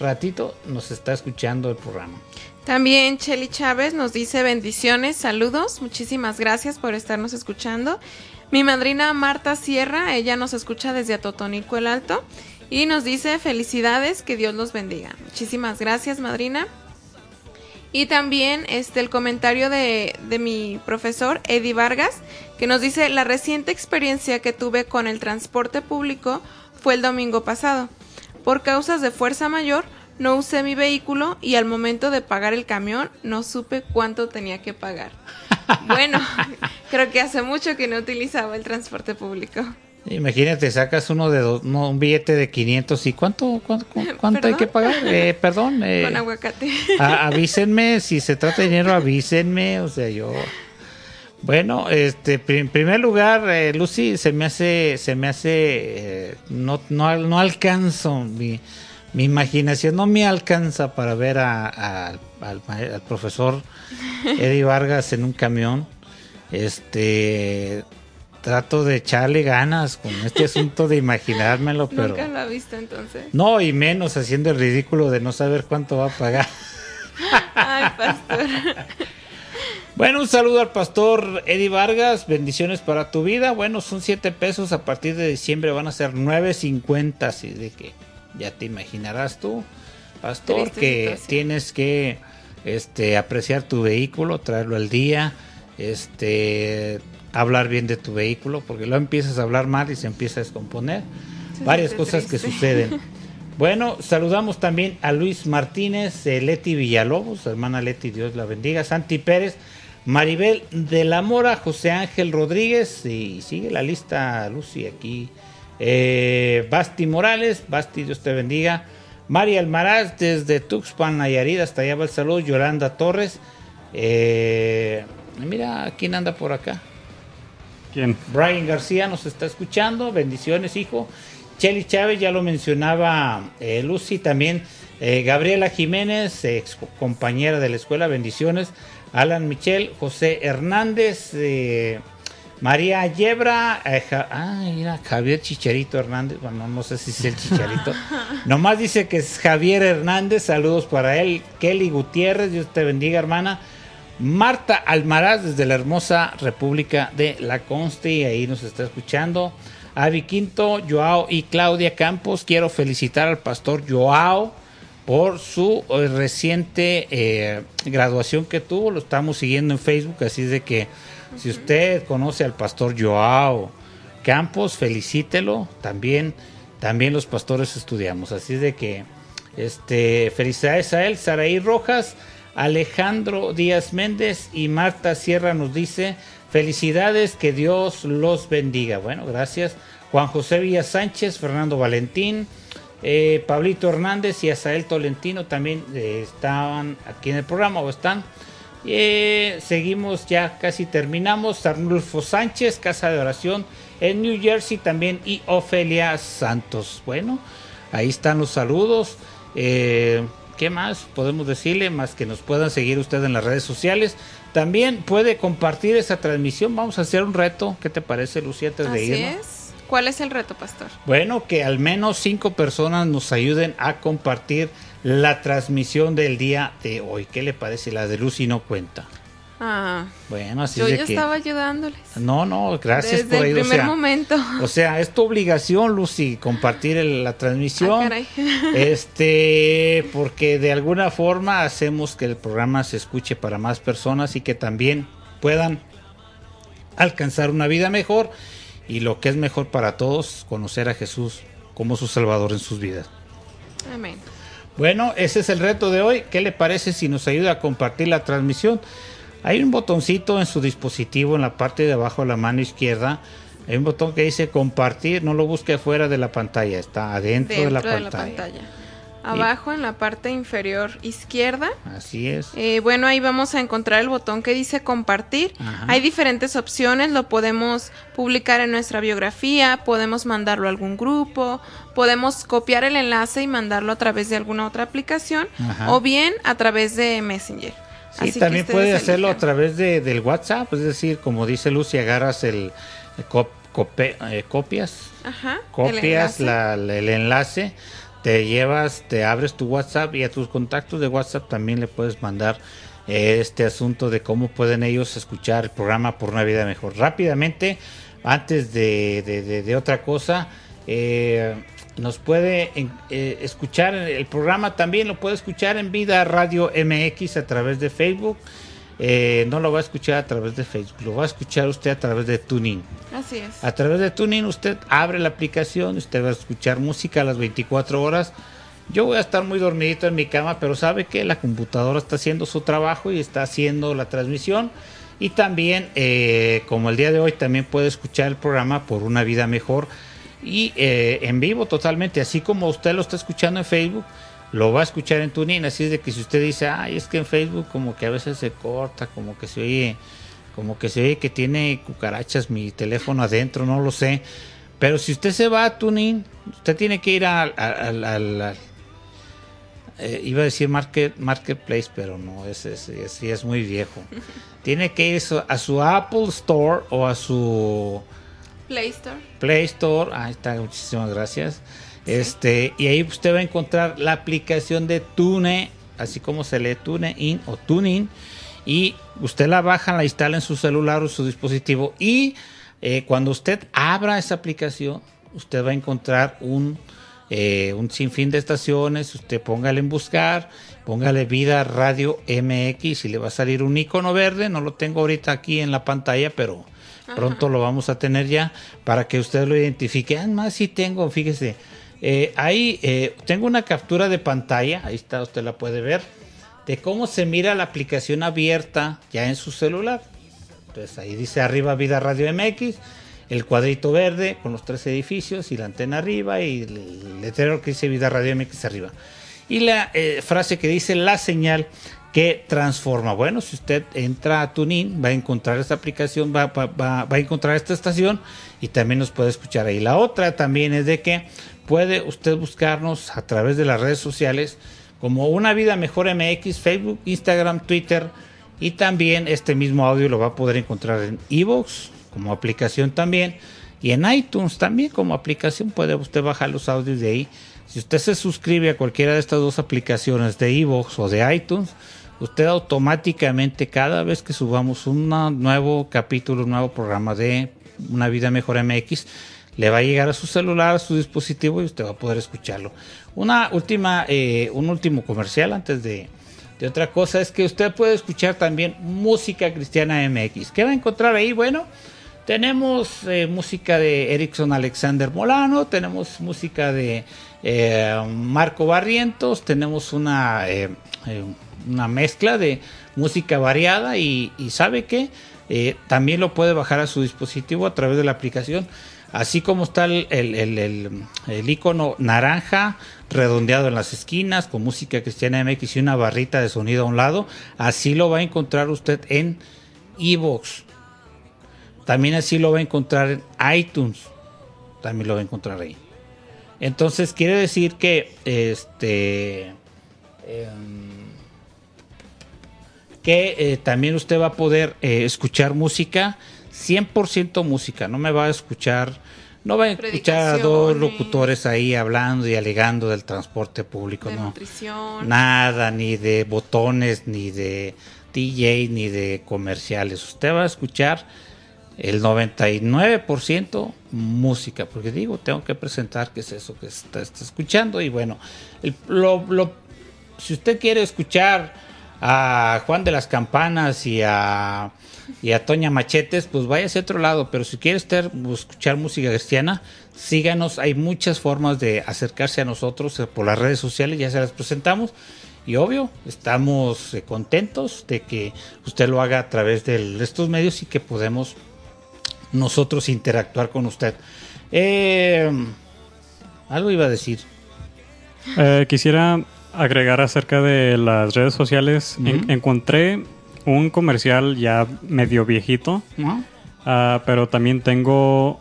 ratito nos está escuchando el programa. También Cheli Chávez nos dice bendiciones, saludos, muchísimas gracias por estarnos escuchando. Mi madrina Marta Sierra, ella nos escucha desde Atotonico el Alto y nos dice felicidades, que Dios los bendiga. Muchísimas gracias, madrina. Y también este el comentario de, de mi profesor Eddie Vargas, que nos dice la reciente experiencia que tuve con el transporte público fue el domingo pasado. Por causas de fuerza mayor, no usé mi vehículo y al momento de pagar el camión no supe cuánto tenía que pagar. Bueno, creo que hace mucho que no utilizaba el transporte público. Imagínate, sacas uno de dos, no, un billete de 500 y ¿cuánto, cuánto, cuánto hay que pagar? Eh, perdón. Eh, Con aguacate. a- avísenme, si se trata de dinero, avísenme, o sea, yo... Bueno, este, en primer lugar, eh, Lucy, se me hace, se me hace, eh, no, no, no alcanzo, mi, mi imaginación no me alcanza para ver a, a- al, al profesor Eddie Vargas en un camión. Este, trato de echarle ganas con este asunto de imaginármelo, pero Nunca lo ha visto entonces. no, y menos haciendo el ridículo de no saber cuánto va a pagar. Ay, pastor. Bueno, un saludo al pastor Eddie Vargas, bendiciones para tu vida. Bueno, son 7 pesos, a partir de diciembre van a ser 9.50, así de que ya te imaginarás tú, pastor, Triste que situación. tienes que este, apreciar tu vehículo, traerlo al día, este, hablar bien de tu vehículo, porque luego empiezas a hablar mal y se empieza a descomponer. Se Varias cosas que suceden. Bueno, saludamos también a Luis Martínez, eh, Leti Villalobos, hermana Leti, Dios la bendiga, Santi Pérez, Maribel de la Mora, José Ángel Rodríguez, y sigue la lista, Lucy, aquí. Eh, Basti Morales, Basti, Dios te bendiga. María Almaraz, desde Tuxpan, Nayarit, hasta allá va el saludo. Yolanda Torres. Eh, mira, ¿quién anda por acá? ¿Quién? Brian García nos está escuchando. Bendiciones, hijo. Chely Chávez, ya lo mencionaba eh, Lucy también. Eh, Gabriela Jiménez, ex compañera de la escuela, bendiciones. Alan Michel, José Hernández, eh, María Yebra, eh, Ja- ah, mira, Javier Chicharito Hernández, bueno, no sé si es el Chicharito. Nomás dice que es Javier Hernández, saludos para él. Kelly Gutiérrez, Dios te bendiga, hermana. Marta Almaraz desde la hermosa República de La Conste, ahí nos está escuchando. Avi Quinto, Joao y Claudia Campos. Quiero felicitar al pastor Joao por su eh, reciente eh, graduación que tuvo. Lo estamos siguiendo en Facebook, así es de que si usted conoce al pastor Joao Campos, felicítelo. También, también los pastores estudiamos, así de que este, felicidades a él, Saraí Rojas, Alejandro Díaz Méndez y Marta Sierra nos dice felicidades, que Dios los bendiga. Bueno, gracias. Juan José Villa Sánchez, Fernando Valentín, eh, Pablito Hernández y Asael Tolentino también eh, estaban aquí en el programa o están. Eh, seguimos ya casi terminamos. Arnulfo Sánchez, Casa de Oración en New Jersey también y Ofelia Santos. Bueno, ahí están los saludos. Eh, ¿Qué más podemos decirle? Más que nos puedan seguir ustedes en las redes sociales. También puede compartir esa transmisión. Vamos a hacer un reto. ¿Qué te parece, Lucía, antes de Así irnos? es. ¿Cuál es el reto, pastor? Bueno, que al menos cinco personas nos ayuden a compartir la transmisión del día de hoy. ¿Qué le parece? La de Lucy no cuenta. Ah, Bueno, así yo es de ya que... estaba ayudándoles. No, no, gracias Desde por el ahí. o primer sea, momento. O sea, es tu obligación, Lucy, compartir el- la transmisión. Ah, caray. este, porque de alguna forma hacemos que el programa se escuche para más personas y que también puedan alcanzar una vida mejor y lo que es mejor para todos, conocer a Jesús como su Salvador en sus vidas. Amén. Bueno, ese es el reto de hoy. ¿Qué le parece si nos ayuda a compartir la transmisión? Hay un botoncito en su dispositivo en la parte de abajo de la mano izquierda. Hay un botón que dice compartir. No lo busque afuera de la pantalla, está adentro de, la, pantalla. Abajo en la parte inferior izquierda. Así es. Eh, bueno, ahí vamos a encontrar el botón que dice compartir. Ajá. Hay diferentes opciones, lo podemos publicar en nuestra biografía, podemos mandarlo a algún grupo, podemos copiar el enlace y mandarlo a través de alguna otra aplicación Ajá. o bien a través de Messenger. Sí, Así también puede hacerlo a través de, del WhatsApp. Es decir, como dice Lucy, agarras el, el cop- cope- eh, copias Ajá, el copias enlace. la- la- el enlace, te llevas, te abres tu WhatsApp y a tus contactos de WhatsApp también le puedes mandar eh, este asunto de cómo pueden ellos escuchar el programa por una vida mejor. Rápidamente, antes de, de- de- otra cosa, eh, nos puede eh, escuchar el programa también, lo puede escuchar en Vida Radio MX a través de Facebook. Eh, no lo va a escuchar a través de Facebook, lo va a escuchar usted a través de TuneIn. Así es. A través de TuneIn usted abre la aplicación, usted va a escuchar música a las 24 horas. Yo voy a estar muy dormidito en mi cama, pero sabe que la computadora está haciendo su trabajo y está haciendo la transmisión Y también, eh, como el día de hoy, también puede escuchar el programa por una vida mejor y eh, en vivo totalmente, así como usted lo está escuchando en Facebook, lo va a escuchar en TuneIn. Así es de que si usted dice, ay, es que en Facebook como que a veces se corta, como que se oye, como que se oye que tiene cucarachas mi teléfono adentro, no lo sé. Pero si usted se va a TuneIn, usted tiene que ir al, al- al- al- eh, iba a decir market, Marketplace, pero no, ese es, es, es muy viejo. Tiene que ir a su Apple Store o a su Play Store. Play Store. Ahí está, muchísimas gracias. Este, y ahí usted va a encontrar la aplicación de Tune, así como se lee TuneIn o TuneIn. Y usted la baja, la instala en su celular o su dispositivo. Y eh, cuando usted abra esa aplicación, usted va a encontrar un, eh, un sinfín de estaciones. Usted póngale en buscar, póngale Vida Radio MX y le va a salir un icono verde. No lo tengo ahorita aquí en la pantalla, pero pronto lo vamos a tener ya para que usted lo identifique. Además, sí tengo, fíjese, eh, ahí eh, tengo una captura de pantalla, ahí está, usted la puede ver, de cómo se mira la aplicación abierta ya en su celular. Entonces ahí dice arriba Vida Radio MX, el cuadrito verde con los tres edificios y la antena arriba y el letrero que dice Vida Radio MX arriba. Y la eh, frase que dice la señal que transforma. Bueno, si usted entra a Tunin, va a encontrar esta aplicación, va, va- a encontrar esta estación y también nos puede escuchar ahí. La otra también es de que puede usted buscarnos a través de las redes sociales como Una Vida Mejor MX, Facebook, Instagram, Twitter y también este mismo audio lo va a poder encontrar en Evox como aplicación también y en iTunes también como aplicación puede usted bajar los audios de ahí. Si usted se suscribe a cualquiera de estas dos aplicaciones de Evox o de iTunes, usted automáticamente cada vez que subamos un nuevo capítulo, un nuevo programa de Una Vida Mejor MX, le va a llegar a su celular, a su dispositivo y usted va a poder escucharlo. Una última, eh, un último comercial antes de, de otra cosa es que usted puede escuchar también música cristiana MX. ¿Qué va a encontrar ahí? Bueno, tenemos eh, música de Erickson Alexander Molano, tenemos música de eh, Marco Barrientos, tenemos una, una mezcla de música variada y, ¿sabe qué? Eh, también lo puede bajar a su dispositivo a través de la aplicación. Así como está el, el, el- icono naranja redondeado en las esquinas con música cristiana MX y una barrita de sonido a un lado, así lo va a encontrar usted en Evox. También así lo va a encontrar en iTunes. También lo va a encontrar ahí. Entonces quiere decir que este em, que eh, también usted va a poder eh, escuchar música, 100% música, no me va a escuchar, no va a escuchar a dos locutores ahí hablando y alegando del transporte público, de no. nutrición. Nada, ni de botones, ni de DJ, ni de comerciales. Usted va a escuchar el 99% música, porque digo, tengo que presentar qué es eso que está, está escuchando. Y bueno, el- lo- lo- si usted quiere escuchar a Juan de las Campanas y a, y a Toña Machetes, pues váyase a otro lado. Pero si quiere usted escuchar música cristiana, síganos. Hay muchas formas de acercarse a nosotros eh, por las redes sociales, ya se las presentamos. Y obvio, estamos eh, contentos de que usted lo haga a través de estos medios y que podemos nosotros interactuar con usted. Eh, algo iba a decir. Eh, quisiera agregar acerca de las redes sociales. En- encontré un comercial ya medio viejito, ah, pero también tengo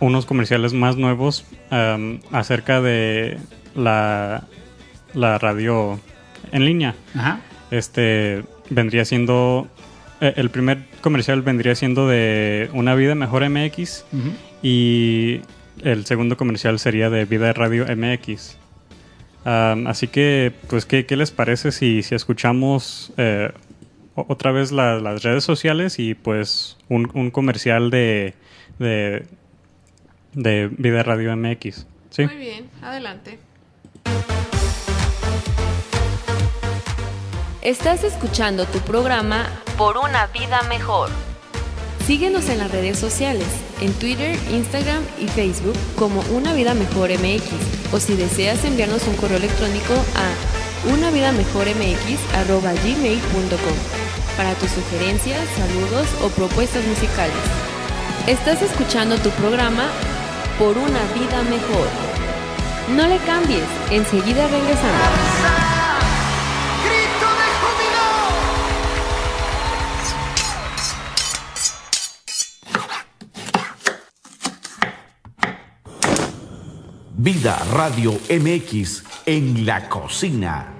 unos comerciales más nuevos acerca de la, la radio en línea. Ajá. Este vendría siendo eh, el primer comercial vendría siendo de Una vida mejor MX y el segundo comercial sería de Vida Radio MX. Así que, pues, ¿qué, qué les parece si, si escuchamos eh, otra vez la- las redes sociales y pues un, un comercial de, de, de Vida Radio MX? ¿Sí? Muy bien, adelante. Estás escuchando tu programa Por una vida mejor. Síguenos en las redes sociales, en Twitter, Instagram y Facebook como Una Vida Mejor MX. O si deseas enviarnos un correo electrónico a unavidamejormx.gmail.com para tus sugerencias, saludos o propuestas musicales. Estás escuchando tu programa Por una vida mejor. No le cambies, enseguida regresamos. Vida Radio MX en la cocina.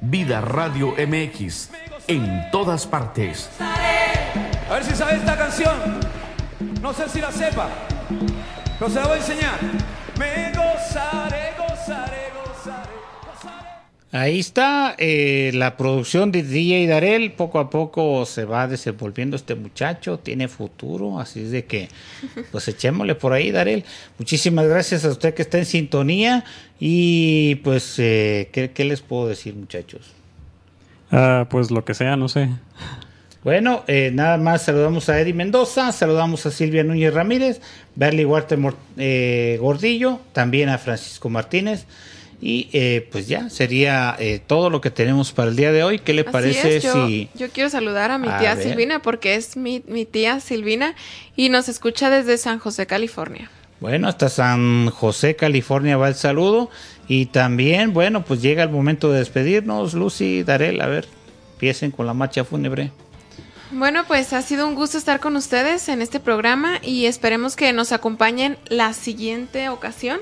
Vida Radio MX en todas partes. A ver si sabe esta canción. No sé si la sepa, pero se la voy a enseñar. Me gozaré, gozaré, gozaré. Ahí está eh, la producción de DJ Darel. Poco a poco se va desenvolviendo este muchacho. Tiene futuro. Así es de que, pues echémosle por ahí, Darel. Muchísimas gracias a usted que está en sintonía. Y pues, eh, ¿qué, qué les puedo decir, muchachos? Ah, pues lo que sea, no sé. Bueno, eh, nada más saludamos a Eddie Mendoza, saludamos a Silvia Núñez Ramírez, Berly Mor- eh, Gordillo, también a Francisco Martínez. Y eh, pues ya sería eh, todo lo que tenemos para el día de hoy. ¿Qué le Así parece es, yo, si... yo quiero saludar a mi A tía ver. Silvina porque es mi, mi tía Silvina y nos escucha desde San José, California. Bueno, hasta San José, California va el saludo. Y también, bueno, pues llega el momento de despedirnos. Lucy, Darel, a ver, empiecen con la marcha fúnebre. Bueno, pues ha sido un gusto estar con ustedes en este programa y esperemos que nos acompañen la siguiente ocasión.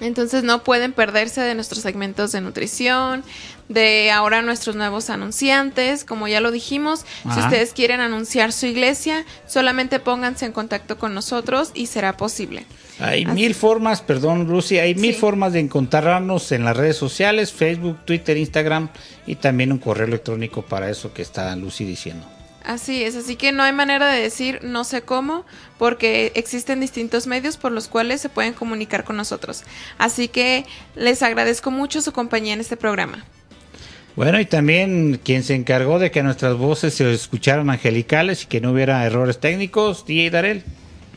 Entonces no pueden perderse de nuestros segmentos de nutrición, de ahora nuestros nuevos anunciantes, como ya lo dijimos, si ustedes quieren anunciar su iglesia, solamente pónganse en contacto con nosotros y será posible. Hay Así- mil formas, perdón Lucy, hay mil formas de encontrarnos en las redes sociales, Facebook, Twitter, Instagram y también un correo electrónico para eso que está Lucy diciendo. Así es, así que no hay manera de decir no sé cómo, porque existen distintos medios por los cuales se pueden comunicar con nosotros. Así que les agradezco mucho su compañía en este programa. Bueno, y también quien se encargó de que nuestras voces se escucharan angelicales y que no hubiera errores técnicos, DJ Darel.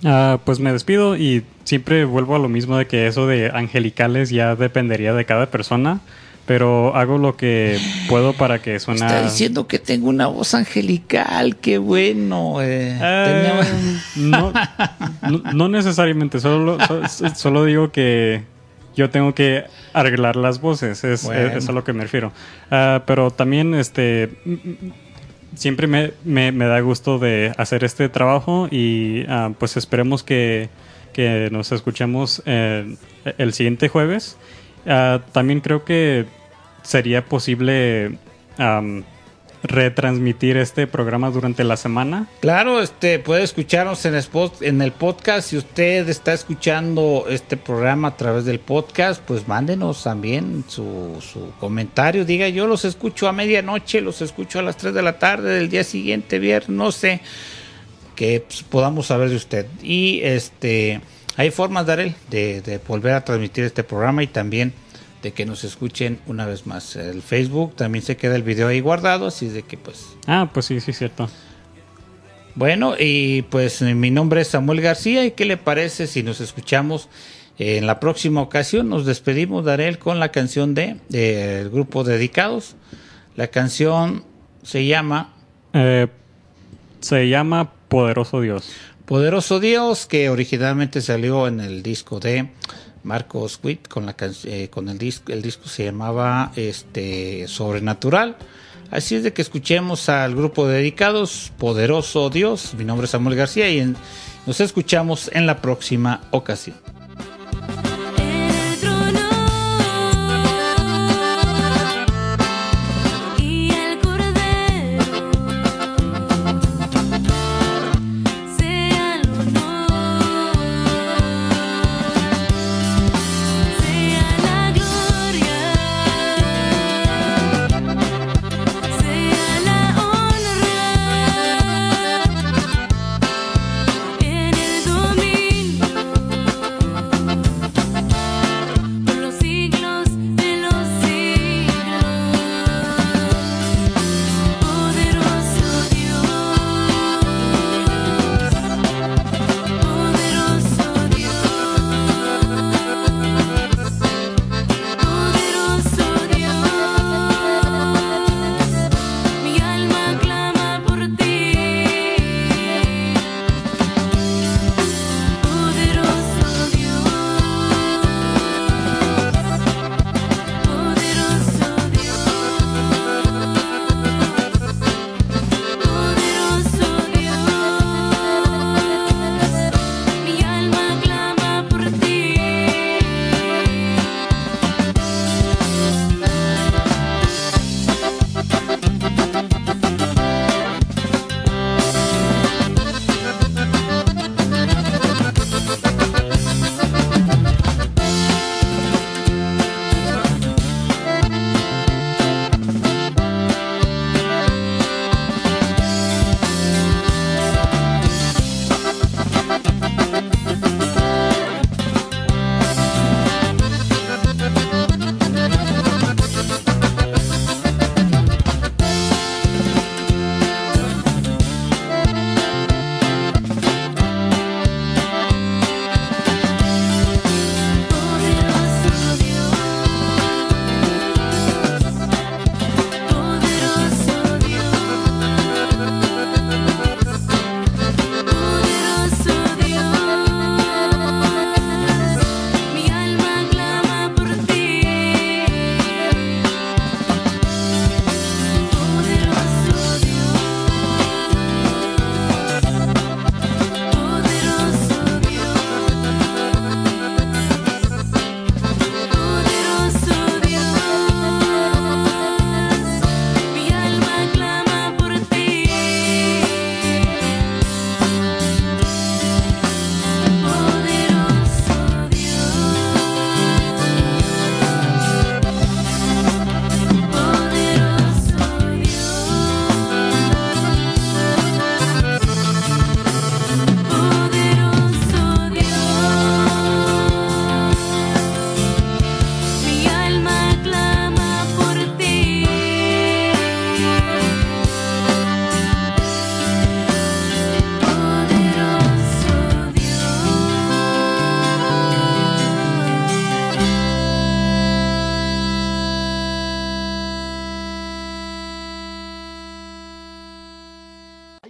Ah, pues me despido y siempre vuelvo a lo mismo de que eso de angelicales ya dependería de cada persona, pero hago lo que puedo para que suena... Está diciendo que tengo una voz angelical, qué bueno. eh. Eh, no, no, no necesariamente, solo, so- solo digo que yo tengo que arreglar las voces, es, Bueno. es a lo que me refiero. Ah, pero también este siempre me, me- me da gusto de hacer este trabajo y ah, pues esperemos que, que nos escuchemos eh, el siguiente jueves. Ah, también creo que sería posible retransmitir este programa durante la semana. Claro, este puede escucharnos en, el podcast. Si usted está escuchando este programa a través del podcast, pues mándenos también su, su comentario. Diga, yo los escucho a medianoche, los escucho a las 3 de la tarde del día siguiente, viernes, no sé, que pues, podamos saber de usted. Y este, hay formas, Darel, de, de volver a transmitir este programa y también de que nos escuchen una vez más. El Facebook también se queda el video ahí guardado, así de que pues Ah, pues sí, sí, cierto. bueno, y pues mi nombre es Samuel García y qué le parece si nos escuchamos en la próxima ocasión. Nos despedimos, Darel, con la canción de del grupo Dedicados. La canción se llama Eh, se llama Poderoso Dios. Poderoso Dios, que originalmente salió en el disco de Marcos Witt con la eh, con el disco el disco se llamaba este Sobrenatural. Así es de que escuchemos al grupo de dedicados Poderoso Dios. Mi nombre es Samuel García y en- nos escuchamos en la próxima ocasión.